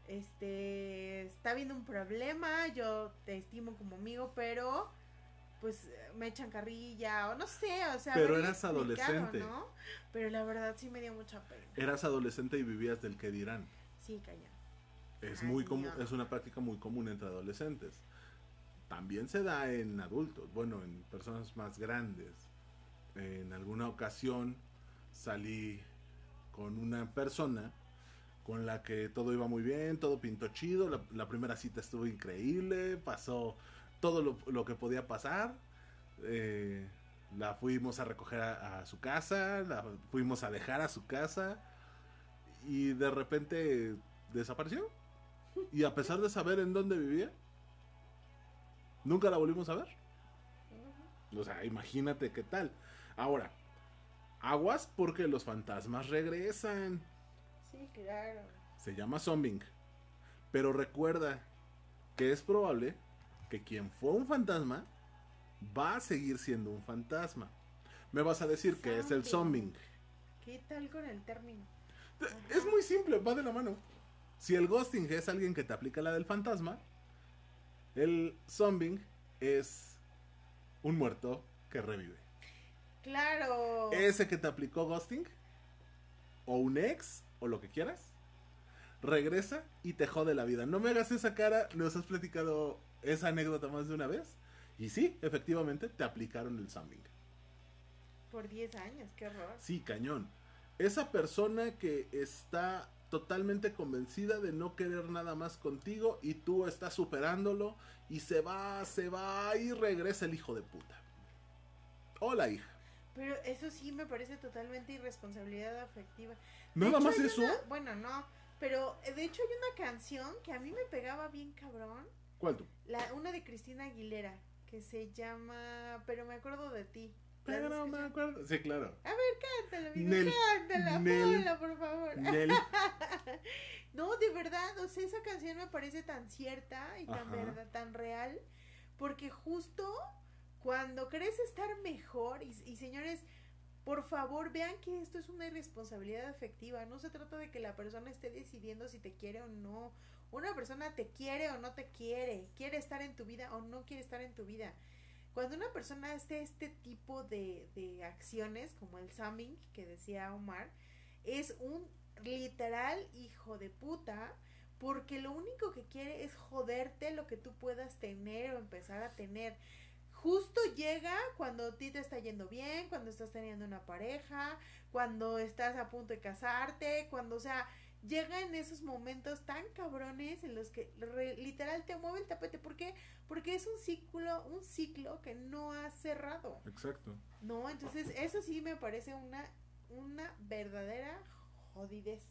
S2: este, está habiendo un problema, yo te estimo como amigo, pero pues me echan carrilla o no sé, o sea,
S1: Pero eras adolescente.
S2: ¿no? Pero la verdad sí me dio mucha pena.
S1: Eras adolescente y vivías del que dirán.
S2: Sí, cañón.
S1: Es
S2: Ay,
S1: muy común, es una práctica muy común entre adolescentes. También se da en adultos, bueno, en personas más grandes. En alguna ocasión salí con una persona con la que todo iba muy bien, todo pintó chido, la, la primera cita estuvo increíble, pasó todo lo, lo que podía pasar. eh, la fuimos a recoger a, a su casa, la fuimos a dejar a su casa y de repente desapareció. Y a pesar de saber en dónde vivía, nunca la volvimos a ver. O sea, imagínate qué tal. Ahora, aguas porque los fantasmas regresan.
S2: Sí, claro.
S1: Se llama zombing. Pero recuerda que es probable que quien fue un fantasma va a seguir siendo un fantasma. Me vas a decir que es el zombing.
S2: ¿Qué tal con el término?
S1: Es muy simple, va de la mano. Si el ghosting es alguien que te aplica la del fantasma, el zombing es un muerto que revive.
S2: Claro.
S1: Ese que te aplicó ghosting, o un ex, o lo que quieras, regresa y te jode la vida. No me hagas esa cara, nos has platicado esa anécdota más de una vez. Y sí, efectivamente, te aplicaron el zombing.
S2: Por 10 años, qué horror.
S1: Sí, cañón. Esa persona que está totalmente convencida de no querer nada más contigo y tú estás superándolo y se va, se va y regresa el hijo de puta. Hola, hija.
S2: Pero eso sí me parece totalmente irresponsabilidad afectiva.
S1: Nada más eso.
S2: bueno, no, pero eh, de hecho hay una canción que a mí me pegaba bien cabrón.
S1: ¿Cuál tú?
S2: La, una de Cristina Aguilera que se llama Pero me acuerdo de ti.
S1: Pero no me acuerdo. Sí, claro.
S2: A ver, cántala, Nel, cántala, Nel, por favor. no, de verdad, o sea, esa canción me parece tan cierta y tan verdad, tan real, porque justo cuando crees estar mejor, y, y señores, por favor, vean que esto es una irresponsabilidad afectiva. No se trata de que la persona esté decidiendo si te quiere o no. Una persona te quiere o no te quiere. Quiere estar en tu vida o no quiere estar en tu vida. Cuando una persona hace este tipo de, de acciones, como el summing que decía Omar, es un literal hijo de puta, porque lo único que quiere es joderte lo que tú puedas tener o empezar a tener. Justo llega cuando a ti te está yendo bien, cuando estás teniendo una pareja, cuando estás a punto de casarte, cuando, o sea, llega en esos momentos tan cabrones en los que literal te mueve el tapete. ¿Por qué? Porque es un ciclo, un ciclo que no ha cerrado.
S1: Exacto.
S2: No, entonces eso sí me parece una, una verdadera jodidez.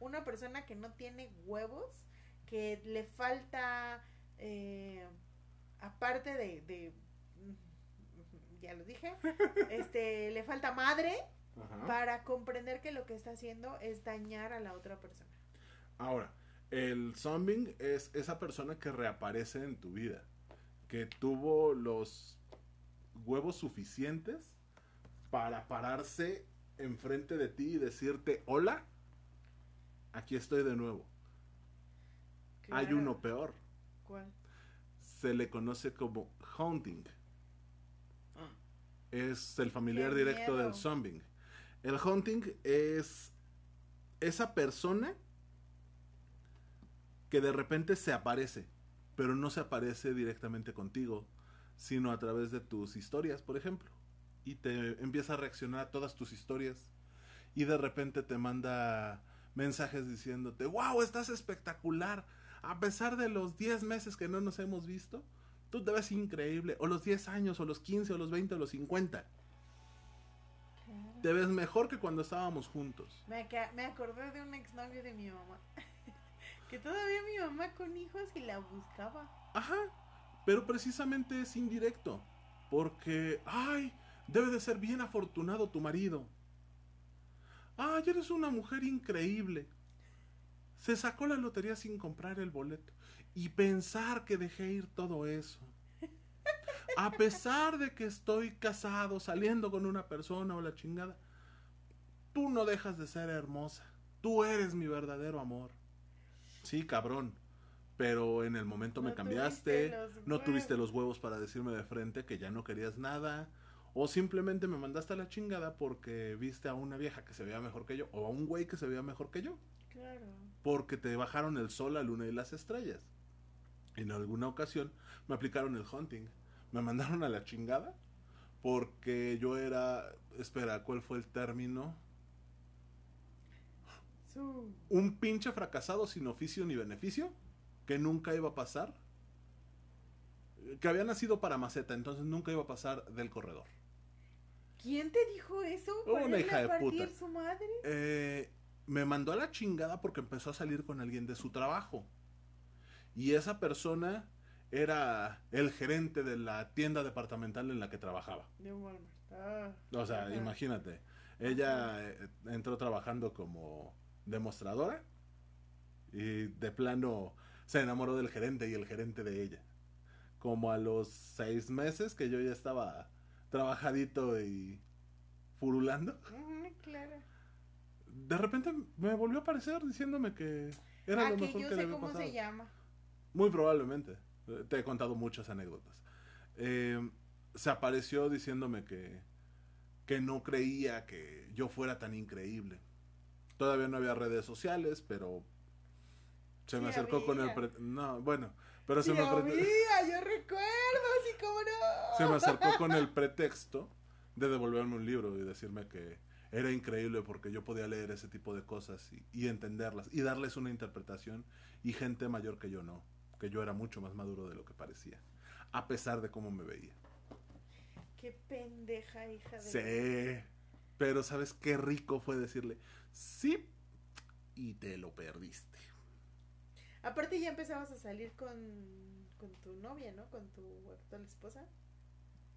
S2: Una persona que no tiene huevos, que le falta, eh, aparte de, de, ya lo dije, este, le falta madre para comprender que lo que está haciendo es dañar a la otra persona.
S1: Ahora, el zombing es esa persona que reaparece en tu vida, que tuvo los huevos suficientes para pararse enfrente de ti y decirte, hola, aquí estoy de nuevo. Hay uno peor.
S2: ¿Cuál?
S1: Se le conoce como haunting. Ah. Es el familiar directo del zombing. El hunting es esa persona que de repente se aparece, pero no se aparece directamente contigo, sino a través de tus historias, por ejemplo. Y te empieza a reaccionar a todas tus historias. Y de repente te manda mensajes diciéndote, wow, estás espectacular. A pesar de los 10 meses que no nos hemos visto, tú te ves increíble. O los 10 años, o los 15, o los 20, o los 50. Te ves mejor que cuando estábamos juntos.
S2: Me, me acordé de un exnovio de mi mamá. que todavía mi mamá con hijos y la buscaba.
S1: Ajá. Pero precisamente es indirecto. Porque, ay, debe de ser bien afortunado tu marido. Ay, eres una mujer increíble. Se sacó la lotería sin comprar el boleto. Y pensar que dejé ir todo eso. A pesar de que estoy casado, saliendo con una persona o la chingada, tú no dejas de ser hermosa. Tú eres mi verdadero amor. Sí, cabrón. Pero en el momento me cambiaste, no tuviste los huevos para decirme de frente que ya no querías nada. O simplemente me mandaste a la chingada porque viste a una vieja que se veía mejor que yo. O a un güey que se veía mejor que yo.
S2: Claro.
S1: Porque te bajaron el sol, la luna y las estrellas. En alguna ocasión me aplicaron el hunting me mandaron a la chingada porque yo era, espera, ¿cuál fue el término? Un pinche fracasado sin oficio ni beneficio que nunca iba a pasar. Que había nacido para maceta, entonces nunca iba a pasar del corredor.
S2: ¿Quién te dijo eso?
S1: Una hija de puta. Su madre? Eh, me mandó a la chingada porque empezó a salir con alguien de su trabajo. Y esa persona era el gerente de la tienda departamental en la que trabajaba.
S2: De Walmart. Ah,
S1: o sea, imagínate. Ella eh, entró trabajando como demostradora y de plano se enamoró del gerente y el gerente de ella. Como a los seis meses que yo ya estaba trabajadito y purulando,
S2: Ujú, claro.
S1: de repente me volvió a aparecer diciéndome que era lo
S2: Aquí
S1: mejor
S2: yo
S1: que le
S2: sé
S1: había
S2: cómo
S1: pasado.
S2: se llama.
S1: Muy probablemente. Te he contado muchas anécdotas. Eh, se apareció diciéndome que, que no creía que yo fuera tan increíble. Todavía no había redes sociales, pero se me
S2: Sí
S1: acercó con el... pre- No, bueno, pero se me,
S2: había, yo recuerdo, sí, cómo no.
S1: se me acercó con el pretexto de devolverme un libro y decirme que era increíble porque yo podía leer ese tipo de cosas y, y entenderlas y darles una interpretación y gente mayor que yo no, que yo era mucho más maduro de lo que parecía, a pesar de cómo me veía.
S2: Qué pendeja hija de...
S1: Sí, pero ¿sabes qué rico fue decirle sí y te lo perdiste?
S2: Aparte ya empezabas a salir con, con tu novia, ¿no? Con tu actual esposa.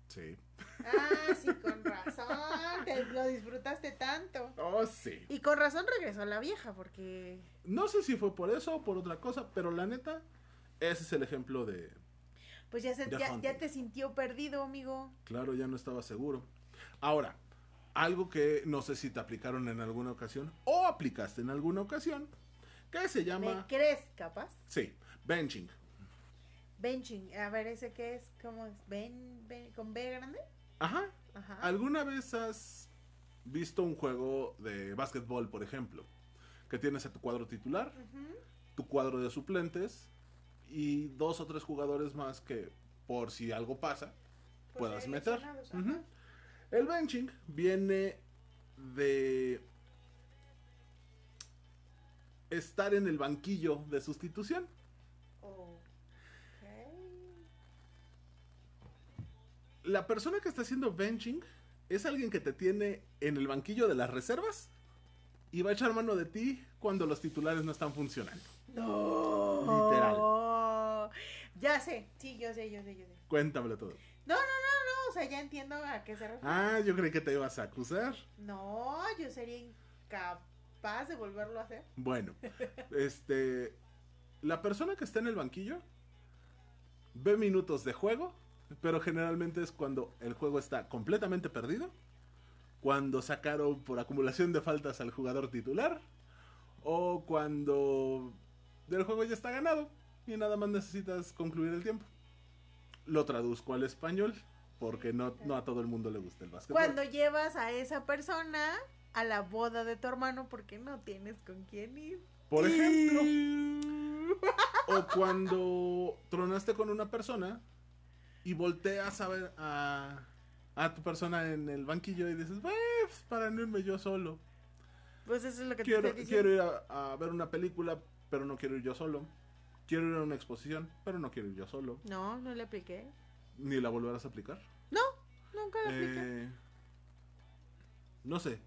S1: Sí.
S2: Ah, sí, con razón. Te lo disfrutaste tanto.
S1: Oh, sí.
S2: Y con razón regresó la vieja, porque...
S1: No sé si fue por eso o por otra cosa, pero la neta, ese es el ejemplo de,
S2: Pues ya, se, ya, ya te sintió perdido, amigo.
S1: Claro, ya no estaba seguro. Ahora, algo que no sé si te aplicaron en alguna ocasión o aplicaste en alguna ocasión, que se
S2: ¿Me
S1: llama...
S2: crees capaz?
S1: Sí, benching.
S2: Benching. A ver, ¿ese qué es? ¿Cómo es? ¿Ben, ben- con B grande?
S1: Ajá.
S2: Ajá.
S1: ¿Alguna vez has visto un juego de básquetbol, por ejemplo? Que tienes a tu cuadro titular, tu cuadro de suplentes y dos o tres jugadores más que, por si algo pasa,
S2: Por
S1: puedas meter. El benching viene de estar en el banquillo de sustitución.
S2: Ok.
S1: La persona que está haciendo benching es alguien que te tiene en el banquillo de las reservas y va a echar mano de ti cuando los titulares no están funcionando.
S2: No. Ya sé. Sí, yo sé, yo sé, yo sé.
S1: Cuéntamelo todo.
S2: No, no, no, no. O sea, ya entiendo a qué se refiere.
S1: Ah, yo creí que te ibas a acusar.
S2: No, yo sería incapaz de volverlo a hacer.
S1: Bueno, este. La persona que está en el banquillo ve minutos de juego, pero generalmente es cuando el juego está completamente perdido, cuando sacaron por acumulación de faltas al jugador titular, o cuando el juego ya está ganado y nada más necesitas concluir el tiempo. Lo traduzco al español porque no, no a todo el mundo le gusta el básquetbol.
S2: Cuando llevas a esa persona a la boda de tu hermano porque no tienes con quién ir.
S1: Por ejemplo. O cuando tronaste con una persona y volteas a ver a, a tu persona en el banquillo y dices, pues, para no irme yo solo.
S2: Pues eso es lo que te
S1: Quiero,
S2: estoy diciendo.
S1: quiero ir a, a ver una película, pero no quiero ir yo solo. Quiero ir a una exposición, pero no quiero ir yo solo.
S2: No, no le apliqué.
S1: Ni la volverás a aplicar.
S2: No, nunca le apliqué.
S1: Eh, no sé.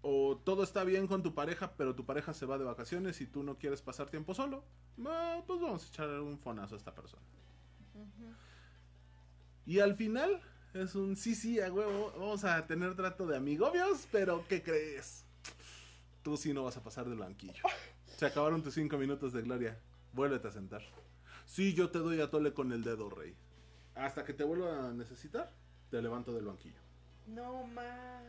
S1: O todo está bien con tu pareja, pero tu pareja se va de vacaciones y tú no quieres pasar tiempo solo. Pues vamos a echar un fonazo a esta persona. Y al final es un sí, sí, a huevo. Vamos a tener trato de amigobios, pero ¿qué crees? Tú sí no vas a pasar del banquillo. Se acabaron tus cinco minutos de gloria. Vuélvete a sentar. Sí, yo te doy a tole con el dedo, rey. Hasta que te vuelva a necesitar, te levanto del banquillo.
S2: No más.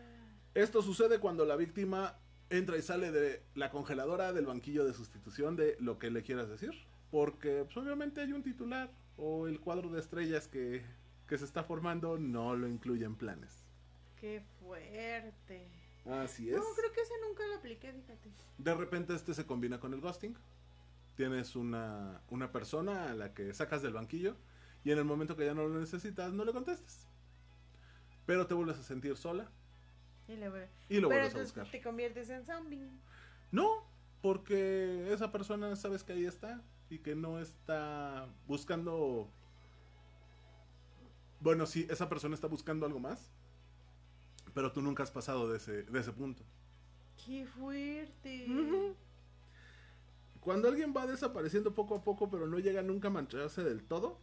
S1: Esto sucede cuando la víctima entra y sale de la congeladora del banquillo de sustitución de lo que le quieras decir. Porque pues, obviamente hay un titular o el cuadro de estrellas que, que se está formando no lo incluye en planes.
S2: Qué fuerte.
S1: Así es.
S2: No, creo que ese nunca lo apliqué, fíjate.
S1: De repente este se combina con el ghosting. Tienes una, una persona a la que sacas del banquillo y en el momento que ya no lo necesitas no le contestes. Pero te vuelves a sentir sola
S2: Y le voy-
S1: y lo
S2: Pero
S1: vuelves a buscar.
S2: te conviertes en zombie.
S1: No, porque esa persona sabes que ahí está y que no está buscando... Bueno, sí, esa persona está buscando algo más, pero tú nunca has pasado de ese, de ese punto.
S2: Qué fuerte.
S1: Cuando alguien va desapareciendo poco a poco, pero no llega nunca a mancharse del todo,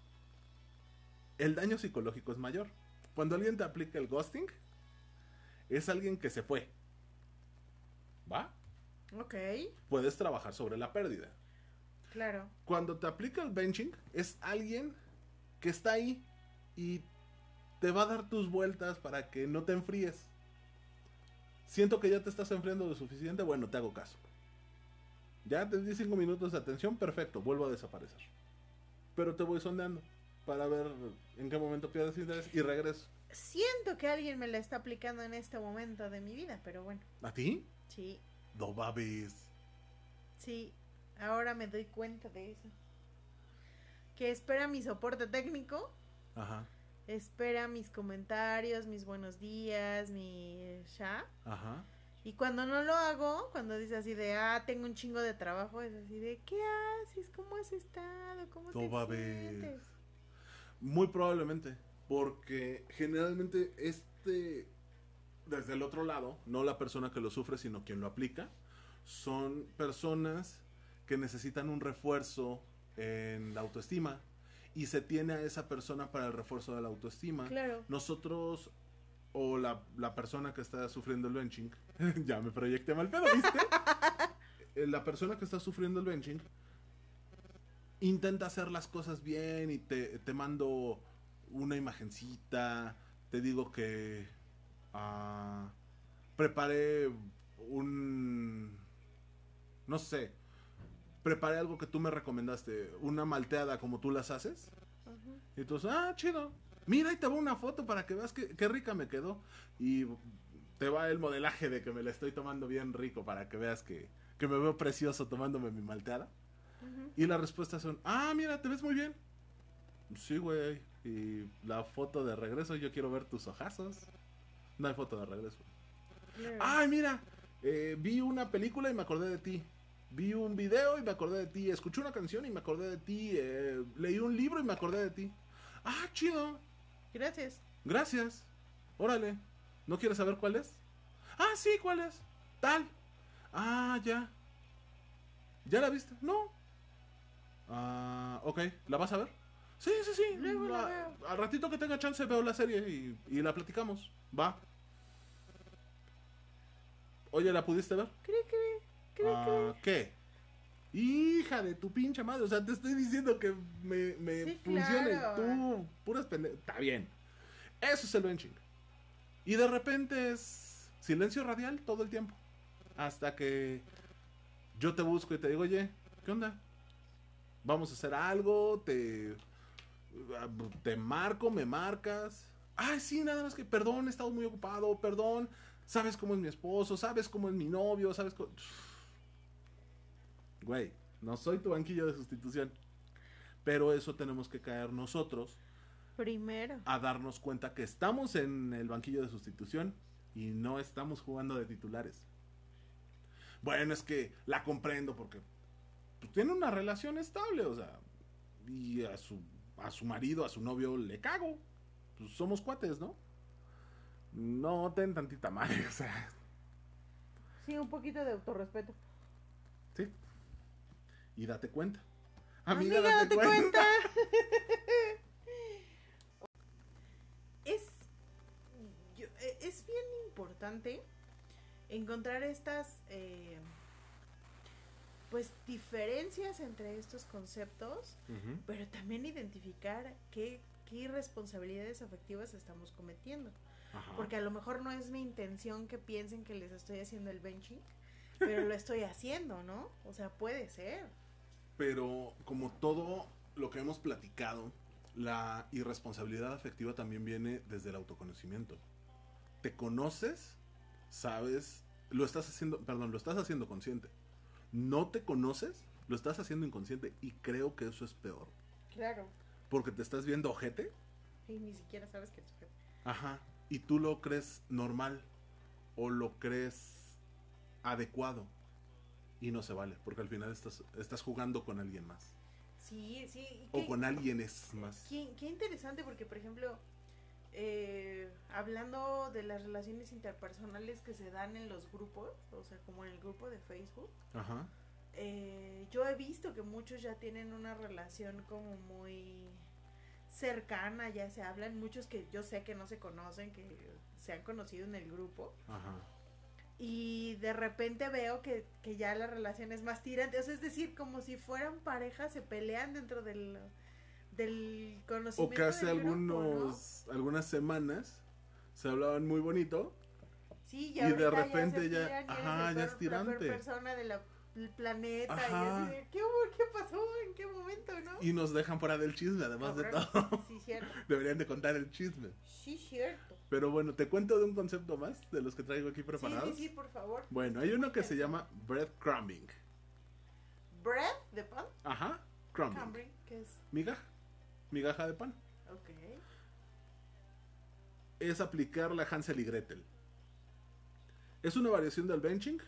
S1: el daño psicológico es mayor. Cuando alguien te aplica el ghosting, es alguien que se fue. ¿Va?
S2: Ok,
S1: Puedes trabajar sobre la pérdida.
S2: claro.
S1: Cuando te aplica el benching, es alguien que está ahí y te va a dar tus vueltas para que no te enfríes. Siento que ya te estás enfriando lo suficiente, bueno, te hago caso. Ya te di cinco minutos de atención, perfecto, vuelvo a desaparecer. Pero te voy sondeando para ver en qué momento pierdes interés y regreso.
S2: Siento que alguien me la está aplicando en este momento de mi vida, pero bueno.
S1: ¿A ti?
S2: Sí,
S1: No babes.
S2: sí. Ahora me doy cuenta de eso. Que espera mi soporte técnico,
S1: Ajá,
S2: espera mis comentarios, mis buenos días, mi ya.
S1: ajá.
S2: Y cuando no lo hago, cuando dice así de, ah, tengo un chingo de trabajo, es así de, ¿qué haces? ¿Cómo has estado? ¿Cómo
S1: No
S2: te
S1: babes.
S2: sientes?
S1: Muy probablemente, porque generalmente este, desde el otro lado, no la persona que lo sufre, sino quien lo aplica, son personas que necesitan un refuerzo en la autoestima y se tiene a esa persona para el refuerzo de la autoestima.
S2: Claro.
S1: Nosotros, o la, la persona que está sufriendo el benching, ya me proyecté mal pedo, ¿viste? Eh, la persona que está sufriendo el benching intenta hacer las cosas bien y te, te mando una imagencita, te digo que ah, preparé un, no sé, preparé algo que tú me recomendaste, una malteada como tú las haces. Y entonces, ah, chido. Mira, ahí te va una foto para que veas qué, qué rica me quedó. Y te va el modelaje de que me la estoy tomando bien rico para que veas que, que me veo precioso tomándome mi malteada. Y las respuestas son, ah, mira, te ves muy bien. Sí, güey. Y la foto de regreso, yo quiero ver tus ojazos. No hay foto de regreso.
S2: Claro.
S1: Ay, mira, eh, vi una película y me acordé de ti. Vi un video y me acordé de ti. Escuché una canción y me acordé de ti. eh, leí un libro y me acordé de ti. Ah, chido.
S2: Gracias.
S1: Gracias. Órale. ¿No quieres saber cuál es? Ah, sí, ¿cuál es? Tal. Ah, ya. ¿Ya la viste? No. Ah, ok. ¿La vas a ver? Sí, sí, sí.
S2: Luego la
S1: Va-
S2: veo.
S1: Al ratito que tenga chance veo la serie y, y la platicamos. Va. Oye, ¿la pudiste ver?
S2: Cree, cree, cree,
S1: Ah, ¿Qué? Hija de tu pinche madre. O sea, te estoy diciendo que me, me
S2: Sí,
S1: funcione.
S2: claro.
S1: Tú, puras pendejas. Está bien. Eso es el benching. Y de repente es silencio radial todo el tiempo. Hasta que yo te busco y te digo, oye, ¿qué onda? Vamos a hacer algo, te, te marco, me marcas. Ay, sí, nada más que, perdón, he estado muy ocupado, perdón. Sabes cómo es mi esposo, sabes cómo es mi novio, sabes cómo... Güey, no soy tu banquillo de sustitución. Pero eso tenemos que caer nosotros
S2: Primero.
S1: a darnos cuenta que estamos en el banquillo de sustitución y no estamos jugando de titulares. Bueno, es que la comprendo porque pues, tiene una relación estable, o sea, y a su, a su marido, a su novio le cago. Pues somos cuates, ¿no? No ten tantita madre, o sea,
S2: Sí, un poquito de autorrespeto.
S1: sí. Y date cuenta.
S2: Amiga, date cuenta. es, yo- eh, es bien importante encontrar estas eh, pues diferencias entre estos conceptos, pero también identificar qué, qué irresponsabilidades afectivas estamos cometiendo.
S1: Ajá.
S2: Porque a lo mejor no es mi intención que piensen que les estoy haciendo el benching, pero lo estoy haciendo, ¿no? O sea, puede ser.
S1: Pero como todo lo que hemos platicado, la irresponsabilidad afectiva también viene desde el autoconocimiento. Te conoces, sabes, lo estás haciendo, perdón, lo estás haciendo consciente. No te conoces, lo estás haciendo inconsciente y creo que eso es peor.
S2: Claro.
S1: Porque te estás viendo ojete,
S2: Y ni siquiera sabes que es ojete.
S1: ajá, y tú lo crees normal o lo crees adecuado y no se vale, porque al final estás, estás jugando con alguien más.
S2: Sí, sí.
S1: O con alguien es más.
S2: qué, qué interesante porque, por ejemplo, eh, hablando de las relaciones interpersonales que se dan en los grupos, o sea, como en el grupo de Facebook,
S1: Ajá.
S2: eh, yo he visto que muchos ya tienen una relación como muy cercana, ya se hablan, muchos que yo sé que no se conocen, que se han conocido en el grupo,
S1: Ajá.
S2: Y de repente veo que, que ya la relación es más tirante, o sea, es decir, como si fueran parejas, se pelean dentro del, del
S1: O
S2: conocimiento.
S1: que hace
S2: grupo, ¿no?
S1: algunos, algunas semanas se hablaban muy bonito
S2: Sí,
S1: Y
S2: ya
S1: de repente
S2: se
S1: ya-
S2: tiran y eres
S1: ajá,
S2: el
S1: ya
S2: peor-
S1: es tirante.
S2: La persona de del planeta. Y
S1: Ajá.
S2: así de, ¿qué? ¿qué pasó? ¿En qué momento, no?
S1: Y nos dejan fuera del chisme, además de todo.
S2: Sí, cierto.
S1: Deberían de contar el chisme.
S2: Sí, cierto.
S1: Pero bueno, te cuento de un concepto más de los que traigo aquí preparados.
S2: sí, sí, por favor.
S1: Bueno, hay uno que se llama breadcrumbing.
S2: Bread de pan.
S1: Ajá, crumbing.
S2: Cambry, ¿qué es?
S1: Migaja. Migaja de pan.
S2: Ok.
S1: Es aplicar la Hansel y Gretel. Es una variación del benching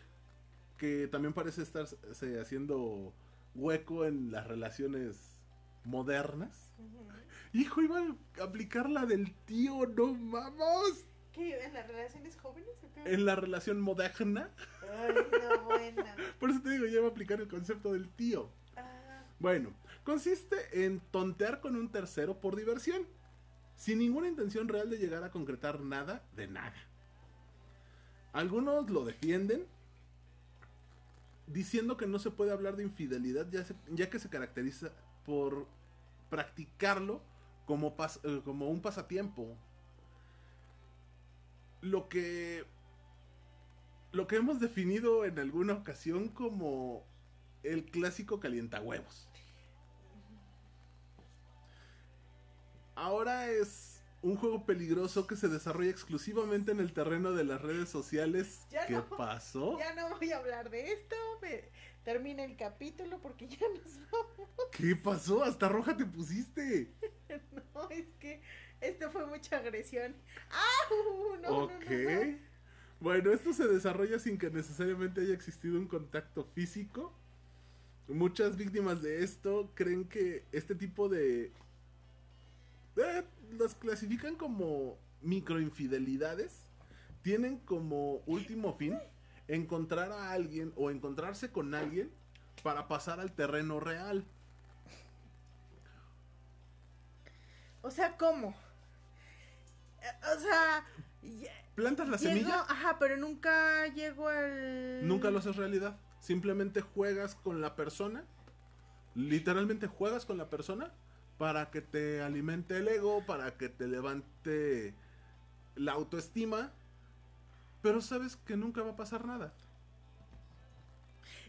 S1: que también parece estarse haciendo hueco en las relaciones modernas. Hijo, iba a aplicar la del tío, no vamos.
S2: ¿Qué? ¿En las relaciones jóvenes o qué?
S1: En la relación moderna.
S2: Ay, no, buena.
S1: Por eso te digo, ya iba a aplicar el concepto del tío.
S2: Ah,
S1: Bueno, consiste en tontear con un tercero por diversión, sin ninguna intención real de llegar a concretar nada de nada. Algunos lo defienden diciendo que no se puede hablar de infidelidad ya, se- ya que se caracteriza por practicarlo como, pas- eh, como un pasatiempo. Lo que lo que hemos definido en alguna ocasión como el clásico calientahuevos. Ahora es un juego peligroso que se desarrolla exclusivamente en el terreno de las redes sociales.
S2: Ya
S1: ¿Qué
S2: no.
S1: pasó?
S2: ya no voy a hablar de esto. me- termina el capítulo porque ya nos vamos.
S1: ¿Qué pasó? Hasta roja te pusiste.
S2: No, es que esto fue mucha agresión. ¡Ah! No, no,
S1: ok.
S2: no, no.
S1: Bueno, esto se desarrolla sin que necesariamente haya existido un contacto físico. Muchas víctimas de esto creen que este tipo de... eh, las clasifican como microinfidelidades. Tienen como último fin encontrar a alguien o encontrarse con alguien para pasar al terreno real.
S2: O sea, ¿cómo? Eh, O sea,
S1: Plantas la semilla,
S2: ajá, pero nunca llegó al.
S1: nunca lo haces realidad. Simplemente juegas con la persona. Literalmente juegas con la persona para que te alimente el ego, para que te levante la autoestima. Pero sabes que nunca va a pasar nada.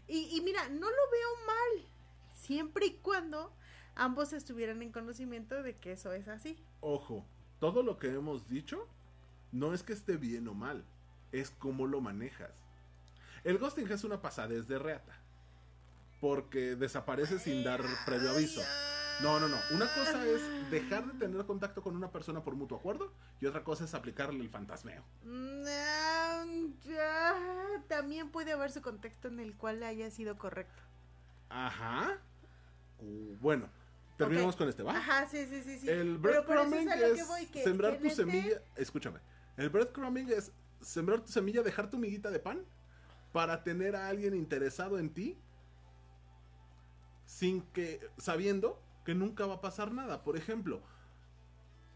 S2: Y, y mira, no lo veo mal. Siempre y cuando ambos estuvieran en conocimiento de que eso es así.
S1: Ojo, todo lo que hemos dicho no es que esté bien o mal, es cómo lo manejas. El ghosting es una pasadez de reata. Porque desaparece sin dar previo aviso. No, no, no. Una cosa es dejar de tener contacto con una persona por mutuo acuerdo y otra cosa es aplicarle el fantasmeo.
S2: Mm, ah, ya, También puede haber su contexto en el cual haya sido correcto.
S1: Ajá. Uh, Bueno, terminamos con este, ¿va?
S2: Ajá, sí, sí, sí, sí.
S1: El breadcrumbing
S2: que
S1: es
S2: voy, que-
S1: sembrar
S2: que
S1: tu
S2: este-
S1: semilla. Escúchame. El breadcrumbing es sembrar tu semilla, dejar tu miguita de pan para tener a alguien interesado en ti sin que sabiendo que nunca va a pasar nada. Por ejemplo,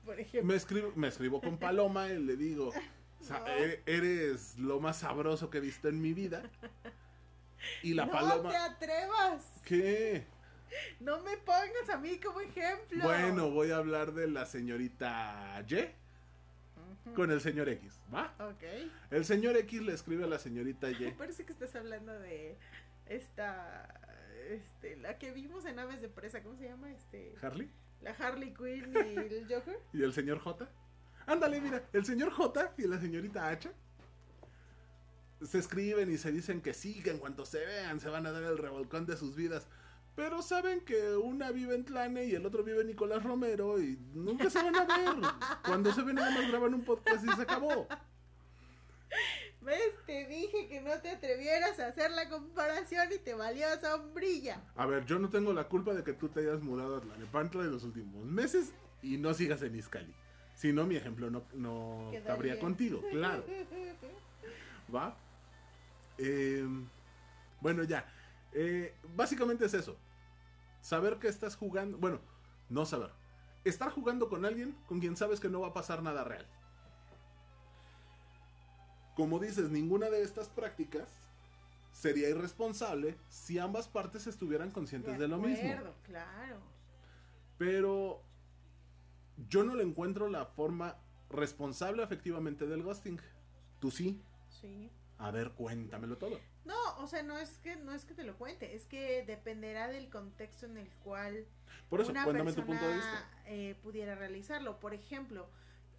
S2: Por ejemplo.
S1: me escribo, me escribo con Paloma y le digo, "Sa-
S2: No.
S1: e- eres lo más sabroso que he visto en mi vida. Y la
S2: no
S1: Paloma,
S2: te atrevas.
S1: ¿qué?
S2: No me pongas a mí como ejemplo.
S1: Bueno, voy a hablar de la señorita Y con el señor X, ¿va?
S2: Ok.
S1: El señor X le escribe a la señorita Y.
S2: Parece que estás hablando de esta. Este, la que vimos en Aves de Presa, ¿cómo se llama? Este,
S1: Harley
S2: la Harley Quinn y el Joker.
S1: y el señor J. Ándale, mira, el señor J y la señorita H se escriben y se dicen que sí, que en cuanto se vean se van a dar el revolcón de sus vidas. Pero saben que una vive en Tlane y el otro vive en Nicolás Romero y nunca se van a ver. Cuando se ven nada más graban un podcast y se acabó.
S2: ¿Ves? Te dije que no te atrevieras a hacer la comparación y te valió sombrilla.
S1: A ver, yo no tengo la culpa de que tú te hayas mudado a Tlanepantla en los últimos meses y no sigas en Izcali. Si no, mi ejemplo no, no
S2: Quedaría.
S1: cabría contigo, claro. ¿Va? Eh, bueno, ya. Eh, básicamente es eso. Saber que estás jugando. Bueno, no saber. Estar jugando con alguien con quien sabes que no va a pasar nada real. Como dices, ninguna de estas prácticas sería irresponsable si ambas partes estuvieran conscientes de, lo mismo.
S2: Claro.
S1: Pero yo no le encuentro la forma responsable efectivamente del ghosting. Tú sí.
S2: Sí.
S1: A ver, cuéntamelo todo.
S2: No, o sea, no es que no es que te lo cuente, es que dependerá del contexto en el cual
S1: Por eso,
S2: una
S1: cuéntame tu
S2: persona
S1: punto de vista.
S2: eh, pudiera realizarlo. Por ejemplo,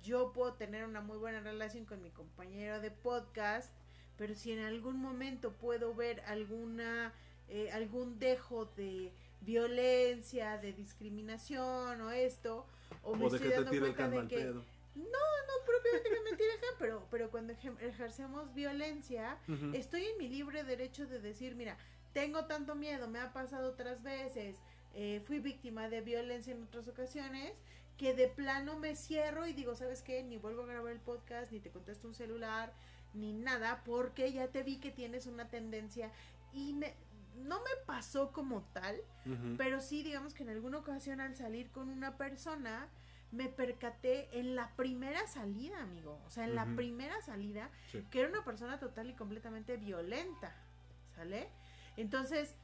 S2: yo puedo tener una muy buena relación con mi compañero de podcast, pero si en algún momento puedo ver alguna eh, algún dejo de violencia, de discriminación o esto, o me
S1: O de
S2: estoy
S1: que te
S2: dando
S1: tire el
S2: de
S1: al
S2: que
S1: pedo.
S2: no propiamente que me tire acá, pero pero cuando ejercemos violencia, estoy en mi libre derecho de decir, mira, tengo tanto miedo, me ha pasado otras veces, eh, fui víctima de violencia en otras ocasiones, que de plano me cierro y digo, ¿sabes qué? Ni vuelvo a grabar el podcast, ni te contesto un celular, ni nada, porque ya te vi que tienes una tendencia y me... No me pasó como tal, pero sí, digamos que en alguna ocasión al salir con una persona, me percaté en la primera salida, amigo. O sea, en la primera salida,
S1: Sí.
S2: que era una persona total y completamente violenta. ¿Sale? Entonces,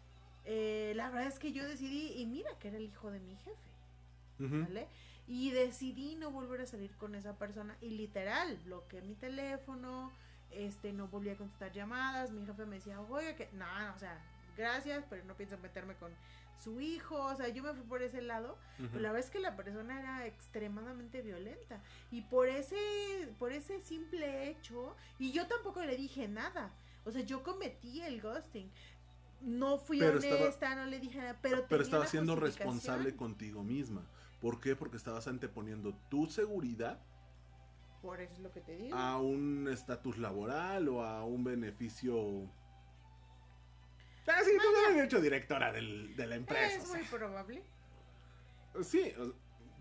S2: eh, la verdad es que yo decidí, y mira que era el hijo de mi jefe. ¿Vale? Y decidí no volver a salir con esa persona. Y literal, bloqueé mi teléfono, este, no volví a contestar llamadas. Mi jefe me decía, oye, que. No, no, o sea, gracias, pero no pienso meterme con su hijo. O sea, yo me fui por ese lado. Pero la verdad es que la persona era extremadamente violenta. Y por ese, por ese simple hecho, y yo tampoco le dije nada. O sea, yo cometí el ghosting. No fui
S1: Pero estaba-
S2: honesta, no le dije nada, pero,
S1: Pero
S2: la
S1: siendo responsable contigo misma. ¿Por qué? Porque estabas anteponiendo tu seguridad
S2: Por eso es lo que te digo.
S1: a un estatus laboral o a un beneficio. Ah, sí, tú hubieras hecho directora del- de la empresa.
S2: es
S1: o
S2: muy probable.
S1: Sí,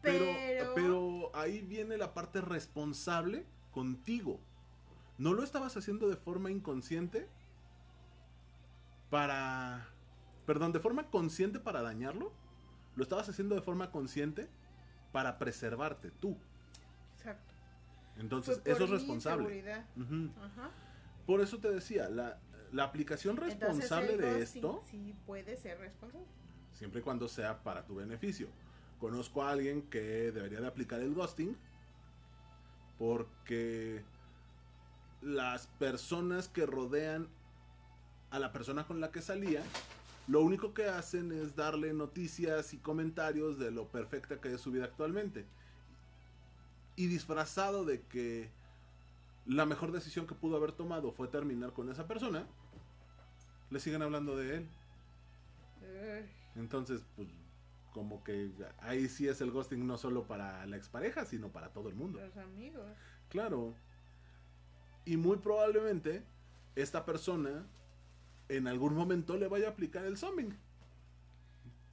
S1: pero,
S2: Pero-
S1: pero ahí viene la parte responsable contigo. ¿No lo estabas haciendo de forma inconsciente? Para... Perdón, de forma consciente para dañarlo. Lo estabas haciendo de forma consciente para preservarte tú.
S2: Exacto.
S1: Entonces, eso es responsable.
S2: Ajá.
S1: Por eso te decía, la, la aplicación responsable
S2: Entonces,
S1: de esto,
S2: Sí, puede ser responsable.
S1: siempre y cuando sea para tu beneficio. Conozco a alguien que debería de aplicar el ghosting porque las personas que rodean a la persona con la que salía, lo único que hacen es darle noticias y comentarios de lo perfecta que es su vida actualmente. Y disfrazado de que la mejor decisión que pudo haber tomado fue terminar con esa persona, le siguen hablando de él. Entonces, pues, como que ahí sí es el ghosting no solo para la expareja, sino para todo el mundo.
S2: los amigos.
S1: Claro. Y muy probablemente esta persona en algún momento le vaya a aplicar el zombie.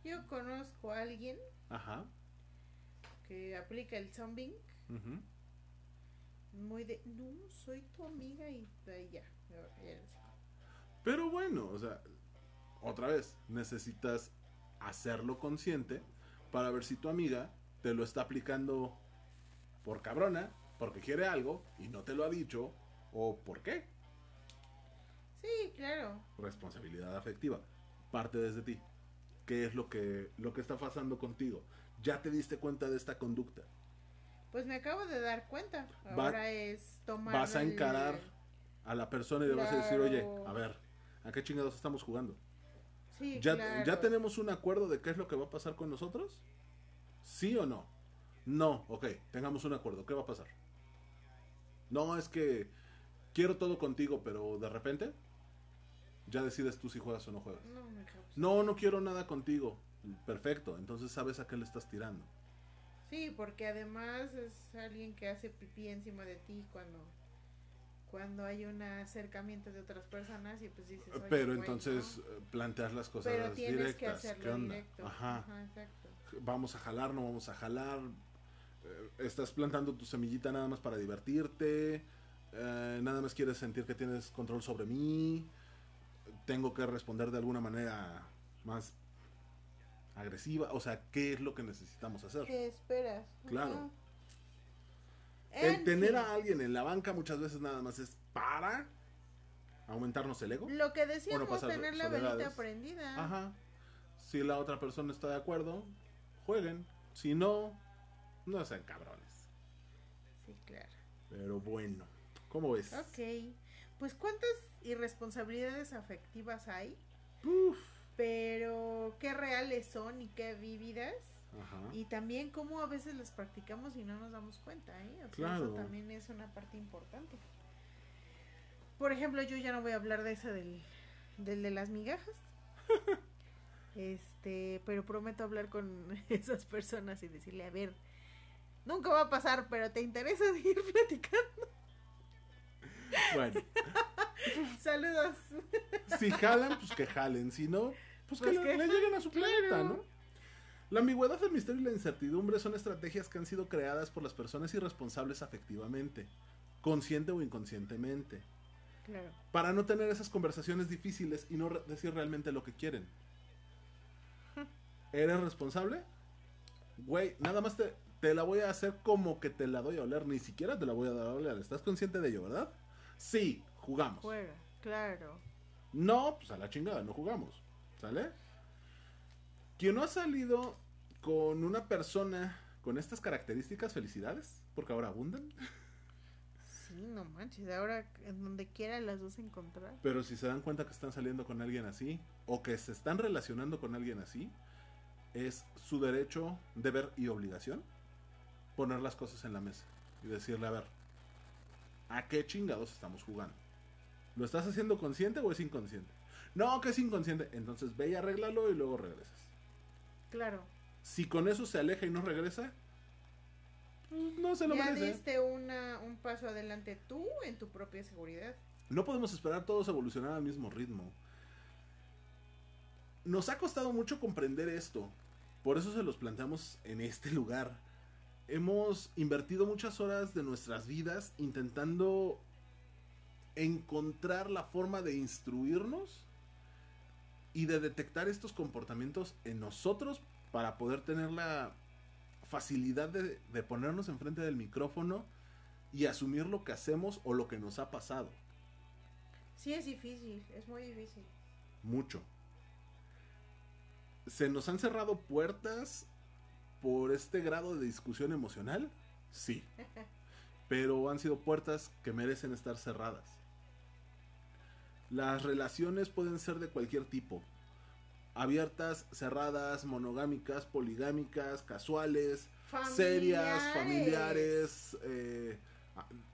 S2: Yo conozco a alguien
S1: Ajá.
S2: que aplica el zombing. Muy de, no, soy tu amiga y ay, ya.
S1: Pero bueno, o sea, otra vez, necesitas hacerlo consciente para ver si tu amiga te lo está aplicando por cabrona, porque quiere algo y no te lo ha dicho, o por qué.
S2: Sí, claro.
S1: responsabilidad afectiva parte desde ti qué es lo que lo que está pasando contigo ya te diste cuenta de esta conducta
S2: Pues me acabo de dar cuenta.
S1: Va-
S2: Ahora es tomar.
S1: vas a
S2: el-
S1: encarar a la persona y le vas a decir oye a ver a qué chingados estamos jugando
S2: Sí,
S1: ya
S2: claro.
S1: ya tenemos un acuerdo de qué es lo que va a pasar con nosotros sí o no no ok tengamos un acuerdo qué va a pasar no es que quiero todo contigo pero de repente ya decides tú si juegas o no juegas
S2: No.
S1: No, no quiero nada contigo. Perfecto, entonces sabes a qué le estás tirando.
S2: Sí, porque además es alguien que hace pipí encima de ti cuando cuando hay un acercamiento de otras personas y pues dices, "Oye,
S1: Pero
S2: güey,
S1: entonces
S2: ¿no?".
S1: eh, planteas las cosas
S2: pero tienes
S1: directas.
S2: que hacerlo
S1: ¿Qué onda?
S2: directo.
S1: Ajá.
S2: exacto.
S1: Vamos a jalar, no vamos a jalar. Eh, estás plantando tu semillita nada más para divertirte. eh, nada más quieres sentir que tienes control sobre mí. Tengo que responder de alguna manera más agresiva. O sea, ¿qué es lo que necesitamos hacer?
S2: ¿Qué esperas?
S1: Claro. El
S2: En
S1: tener
S2: fin,
S1: a alguien en la banca muchas veces nada más es para aumentarnos el ego.
S2: Lo que decíamos, tener la velita prendida.
S1: Ajá. Si la otra persona está de acuerdo, jueguen. Si no, no sean cabrones.
S2: Sí, claro.
S1: Pero bueno, ¿Cómo ves?
S2: Ok. Pues cuántas irresponsabilidades afectivas hay,
S1: Uf.
S2: Pero qué reales son y qué vívidas.
S1: Ajá.
S2: Y también cómo a veces las practicamos y no nos damos cuenta, ¿eh? O sea,
S1: Claro.
S2: eso también es una parte importante. Por ejemplo, yo ya no voy a hablar de esa del, del de las migajas. este, pero prometo hablar con esas personas y decirle, a ver, nunca va a pasar, pero te interesa seguir platicando.
S1: Bueno,
S2: Saludos.
S1: si jalan, pues que jalen. Si no, pues que,
S2: Pues
S1: le,
S2: que
S1: le lleguen a su
S2: claro.
S1: planeta, ¿no? La ambigüedad, el misterio y la incertidumbre son estrategias que han sido creadas por las personas irresponsables afectivamente, consciente o inconscientemente,
S2: Claro.
S1: para no tener esas conversaciones difíciles y no re- decir realmente lo que quieren. ¿Eres responsable? Güey, nada más te, te la voy a hacer como que te la doy a oler, ni siquiera te la voy a dar a oler. ¿Estás consciente de ello, verdad? Sí, jugamos.
S2: Juega, claro.
S1: No, pues a la chingada, no jugamos. ¿Sale? Quien no ha salido con una persona con estas características, felicidades, porque ahora abundan.
S2: Sí, no manches, ahora en donde quiera las vas a encontrar.
S1: Pero si se dan cuenta que están saliendo con alguien así, o que se están relacionando con alguien así, es su derecho, deber y obligación poner las cosas en la mesa y decirle, a ver, ¿a qué chingados estamos jugando? ¿Lo estás haciendo consciente o es inconsciente? No, que es inconsciente. Entonces ve y arréglalo y luego regresas.
S2: Claro.
S1: Si con eso se aleja y no regresa, pues no se lo
S2: ya
S1: merece.
S2: diste una, un paso adelante tú en tu propia seguridad.
S1: No podemos esperar todos evolucionar al mismo ritmo. Nos ha costado mucho comprender esto. Por eso se los planteamos en este lugar. Hemos invertido muchas horas de nuestras vidas intentando encontrar la forma de instruirnos y de detectar estos comportamientos en nosotros para poder tener la facilidad de, de ponernos enfrente del micrófono y asumir lo que hacemos o lo que nos ha pasado.
S2: Sí, es difícil, es muy difícil.
S1: Mucho. ¿Se nos han cerrado puertas por este grado de discusión emocional? Sí. Pero han sido puertas que merecen estar cerradas. Las relaciones pueden ser de cualquier tipo. Abiertas, cerradas, monogámicas, poligámicas, casuales, serias, familiares, eh,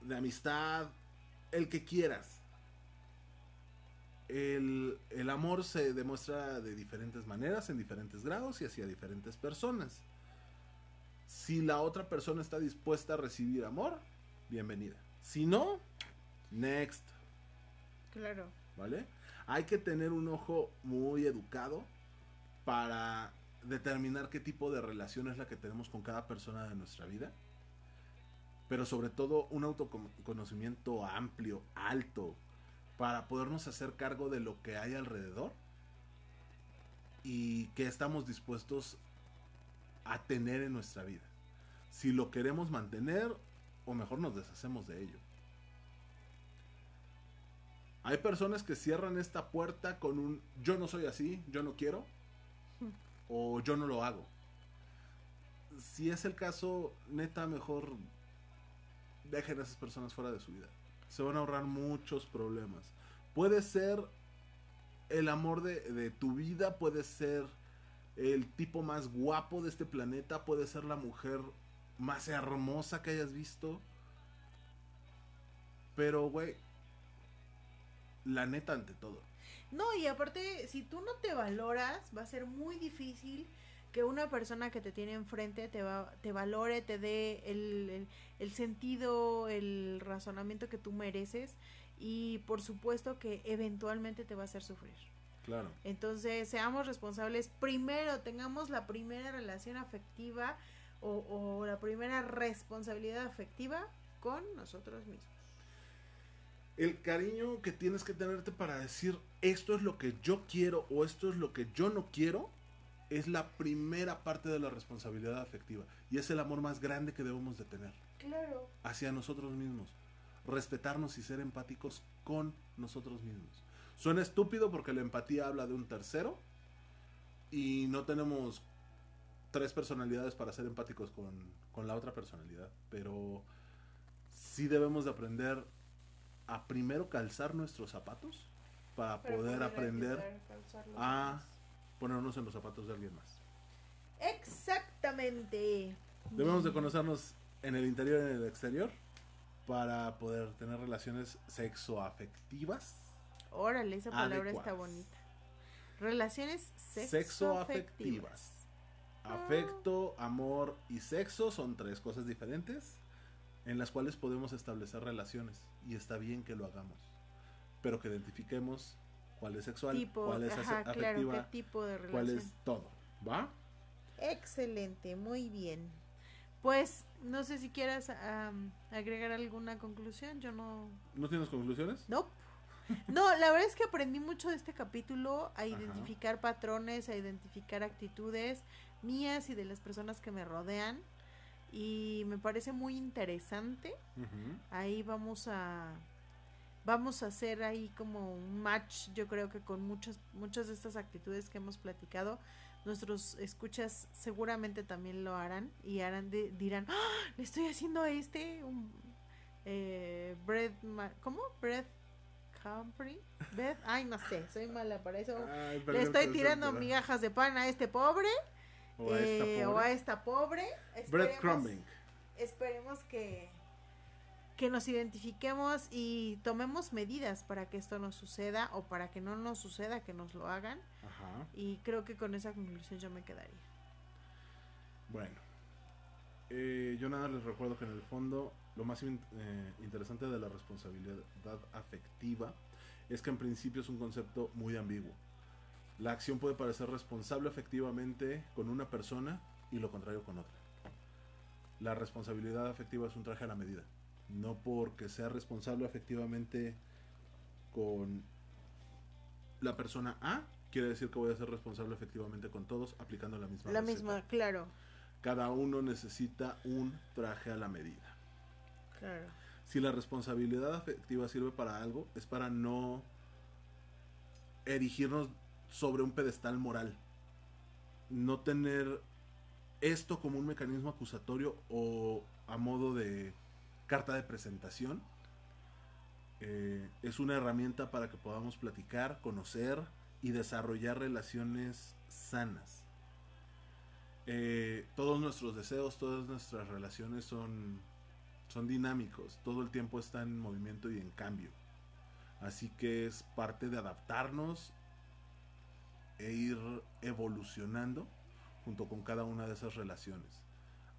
S1: de amistad, el que quieras. El, el amor se demuestra de diferentes maneras, en diferentes grados y hacia diferentes personas. Si la otra persona está dispuesta a recibir amor, bienvenida. Si no, next,
S2: Claro.
S1: Hay que tener un ojo muy educado para determinar qué tipo de relación es la que tenemos con cada persona de nuestra vida. Pero sobre todo un autoconocimiento amplio, alto, para podernos hacer cargo de lo que hay alrededor y que estamos dispuestos a tener en nuestra vida. Si lo queremos mantener o mejor nos deshacemos de ello. Hay personas que cierran esta puerta con un yo no soy así, yo no quiero o yo no lo hago. Si es el caso, neta, mejor dejen a esas personas fuera de su vida. Se van a ahorrar muchos problemas. Puede ser el amor de, de tu vida, puede ser el tipo más guapo de este planeta, puede ser la mujer más hermosa que hayas visto. Pero, güey, la neta ante todo.
S2: No, y aparte, si tú no te valoras, va a ser muy difícil que una persona que te tiene enfrente te, va, te valore, te dé el, el, el sentido, el razonamiento que tú mereces y por supuesto que eventualmente te va a hacer sufrir.
S1: Claro.
S2: Entonces, seamos responsables. Primero, tengamos la primera relación afectiva o, o la primera responsabilidad afectiva con nosotros mismos.
S1: El cariño que tienes que tenerte para decir esto es lo que yo quiero o esto es lo que yo no quiero es la primera parte de la responsabilidad afectiva y es el amor más grande que debemos de tener
S2: Claro.
S1: hacia nosotros mismos. Respetarnos y ser empáticos con nosotros mismos. Suena estúpido porque la empatía habla de un tercero y no tenemos tres personalidades para ser empáticos con, con la otra personalidad, pero sí debemos de aprender a primero calzar nuestros zapatos para, poder, aprender
S2: a
S1: ponernos en los zapatos de alguien más.
S2: Exactamente.
S1: Debemos de conocernos en el interior y en el exterior para poder tener relaciones sexoafectivas.
S2: Órale, esa palabra está bonita. Relaciones
S1: Sexoafectivas.
S2: sexoafectivas.
S1: Afecto, amor y sexo son tres cosas diferentes en las cuales podemos establecer relaciones y está bien que lo hagamos, pero que identifiquemos cuál es sexual,
S2: Tipo,
S1: cuál es
S2: ajá,
S1: afe-
S2: claro, qué
S1: afectiva,
S2: tipo de relación.
S1: cuál es todo, ¿va?
S2: Excelente, muy bien. Pues no sé si quieras agregar alguna conclusión, yo no
S1: ¿No tienes conclusiones?
S2: No. No, la verdad es que aprendí mucho de este capítulo a identificar patrones, a identificar actitudes mías y de las personas que me rodean. Y me parece muy interesante. Ahí vamos a vamos a hacer ahí como un match, yo creo que con muchas muchas de estas actitudes que hemos platicado, nuestros escuchas seguramente también lo harán y harán de- dirán, ¡Ah! le estoy haciendo a este un eh, bread ¿cómo? bread bread, ay no sé, soy mala para eso.
S1: Ay,
S2: Le estoy tirando migajas de pan a este pobre,
S1: O a esta
S2: eh, o
S1: pobre.
S2: a esta pobre. Esperemos-
S1: Breadcrumbing.
S2: esperemos que que nos identifiquemos y tomemos medidas para que esto no suceda o para que no nos suceda que nos lo hagan
S1: Ajá.
S2: y creo que con esa conclusión yo me quedaría
S1: Bueno, eh, yo nada les recuerdo que en el fondo lo más in- eh, interesante de la responsabilidad afectiva es que en principio es un concepto muy ambiguo. La acción puede parecer responsable afectivamente con una persona y lo contrario con otra. La responsabilidad afectiva es un traje a la medida. No porque sea responsable afectivamente con la persona A, quiere decir que voy a ser responsable efectivamente con todos aplicando la misma
S2: la
S1: receta.
S2: misma claro
S1: Cada uno necesita un traje a la medida.
S2: claro
S1: Si la responsabilidad afectiva sirve para algo, es para no erigirnos sobre un pedestal moral. No tener esto como un mecanismo acusatorio o a modo de carta de presentación. Eh, es una herramienta para que podamos platicar, conocer y desarrollar relaciones sanas. Eh, todos nuestros deseos, todas nuestras relaciones son, son dinámicos, todo el tiempo está en movimiento y en cambio. Así que es parte de adaptarnos e ir evolucionando junto con cada una de esas relaciones.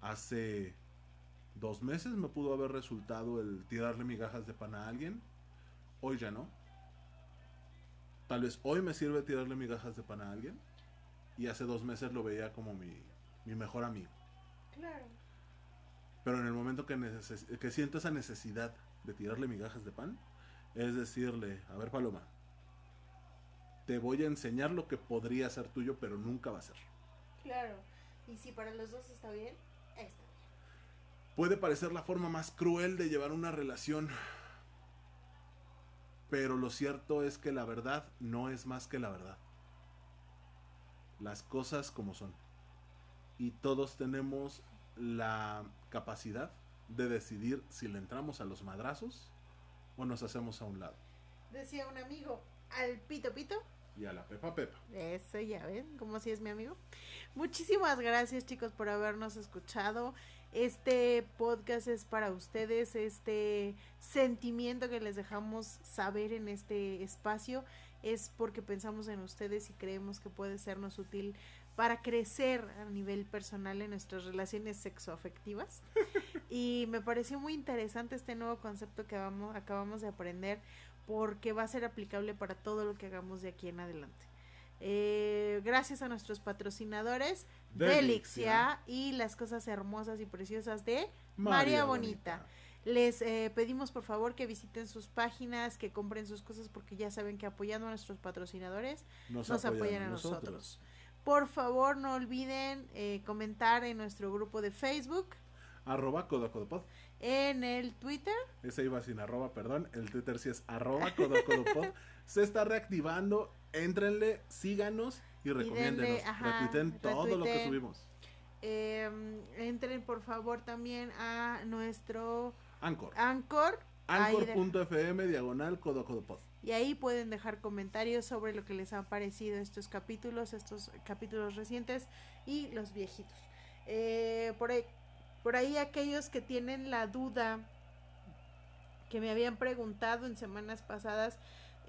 S1: Hace dos meses me pudo haber resultado el tirarle migajas de pan a alguien, hoy ya no. Tal vez hoy me sirve tirarle migajas de pan a alguien y hace dos meses lo veía como mi, mi mejor amigo.
S2: claro
S1: Pero en el momento que, neces- que siento esa necesidad de tirarle migajas de pan, es decirle, a ver Paloma, te voy a enseñar lo que podría ser tuyo, pero nunca va a ser.
S2: claro y si para los dos está bien está bien
S1: Puede parecer la forma más cruel de llevar una relación, pero lo cierto es que la verdad no es más que la verdad. Las cosas como son. Y todos tenemos la capacidad de decidir si le entramos a los madrazos o nos hacemos a un lado.
S2: decía un amigo al pito pito
S1: Y a la pepa pepa.
S2: Eso ya ven, como si es mi amigo. Muchísimas gracias chicos por habernos escuchado. Este podcast es para ustedes, este sentimiento que les dejamos saber en este espacio es porque pensamos en ustedes y creemos que puede sernos útil para crecer a nivel personal en nuestras relaciones sexoafectivas. y me pareció muy interesante este nuevo concepto que vamos, acabamos de aprender porque va a ser aplicable para todo lo que hagamos de aquí en adelante. Eh, gracias a nuestros patrocinadores,
S1: Delixia.
S2: Y las cosas hermosas y preciosas de María Bonita. Les eh, pedimos por favor que visiten sus páginas, que compren sus cosas porque ya saben que apoyando a nuestros patrocinadores
S1: Nos,
S2: nos apoyan a nosotros. Por favor no olviden eh, comentar en nuestro grupo de Facebook,
S1: Arroba Codocodopod.
S2: En el Twitter
S1: Ese iba sin arroba, perdón. El Twitter sí es arroba Codocodopod. Se está reactivando. Éntrenle, síganos y recomiéndenos.
S2: ajá,
S1: Retuiten todo lo que subimos.
S2: Eh, entren por favor también a nuestro
S1: Anchor.
S2: Anchor
S1: Anchor.fm diagonal codo a codo pod.
S2: Y ahí pueden dejar comentarios sobre lo que les han parecido estos capítulos, estos capítulos recientes y los viejitos. Eh, por, ahí, por ahí aquellos que tienen la duda que me habían preguntado en semanas pasadas,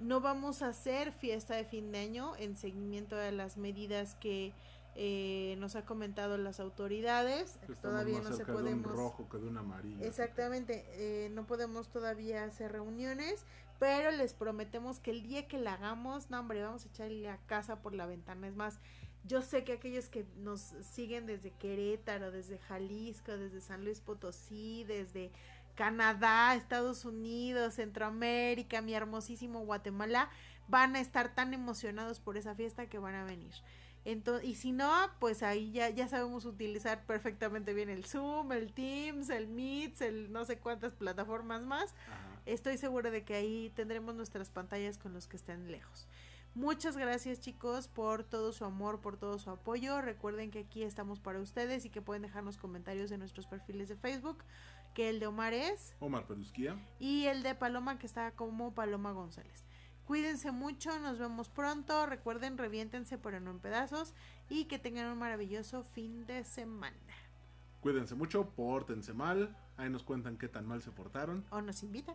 S2: no vamos a hacer fiesta de fin de año en seguimiento de las medidas que eh, nos ha comentado las autoridades. todavía no se podemos.
S1: De un rojo que de un amarillo.
S2: Exactamente, eh, no podemos todavía hacer reuniones, pero les prometemos que el día que la hagamos, no hombre, vamos a echarle a casa por la ventana. Es más, yo sé que aquellos que nos siguen desde Querétaro, desde Jalisco, desde San Luis Potosí, desde Canadá, Estados Unidos, Centroamérica, mi hermosísimo Guatemala, van a estar tan emocionados por esa fiesta que van a venir. Entonces, y si no, pues ahí ya, ya sabemos utilizar perfectamente bien el Zoom, el Teams, el Meet, el no sé cuántas plataformas más. Estoy segura de que ahí tendremos nuestras pantallas con los que estén lejos. Muchas gracias chicos por todo su amor, por todo su apoyo. Recuerden que aquí estamos para ustedes y que pueden dejarnos comentarios en nuestros perfiles de Facebook que el de Omar es
S1: Omar Perusquía
S2: y el de Paloma que está como Paloma González. Cuídense mucho, nos vemos pronto. Recuerden, reviéntense pero no en pedazos y que tengan un maravilloso fin de semana.
S1: Cuídense mucho, pórtense mal. Ahí nos cuentan qué tan mal se portaron.
S2: O nos invitan,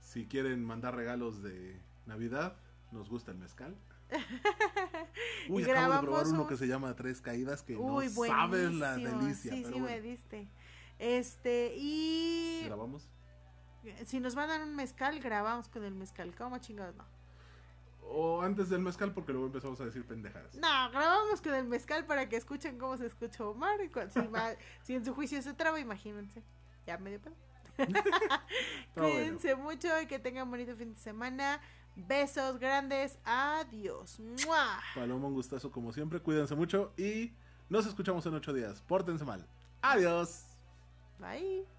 S1: Si quieren mandar regalos de Navidad, nos gusta el mezcal. Uy, acabo de probar uno que se llama Tres Caídas que no sabes la delicia.
S2: Sí, sí, me diste. Este, y.
S1: ¿Grabamos?
S2: Si nos van a dar un mezcal, grabamos con el mezcal. ¿Cómo chingados no?
S1: O antes del mezcal, porque luego empezamos a decir pendejadas.
S2: No, grabamos con el mezcal para que escuchen cómo se escucha Omar. Y si, si, en su juicio se traba, imagínense. Ya medio pedo. Cuídense mucho y que tengan bonito fin de semana. Besos grandes. Adiós.
S1: Paloma, un gustazo como siempre. Cuídense mucho y nos escuchamos en ocho días. Pórtense mal. Adiós.
S2: Bye.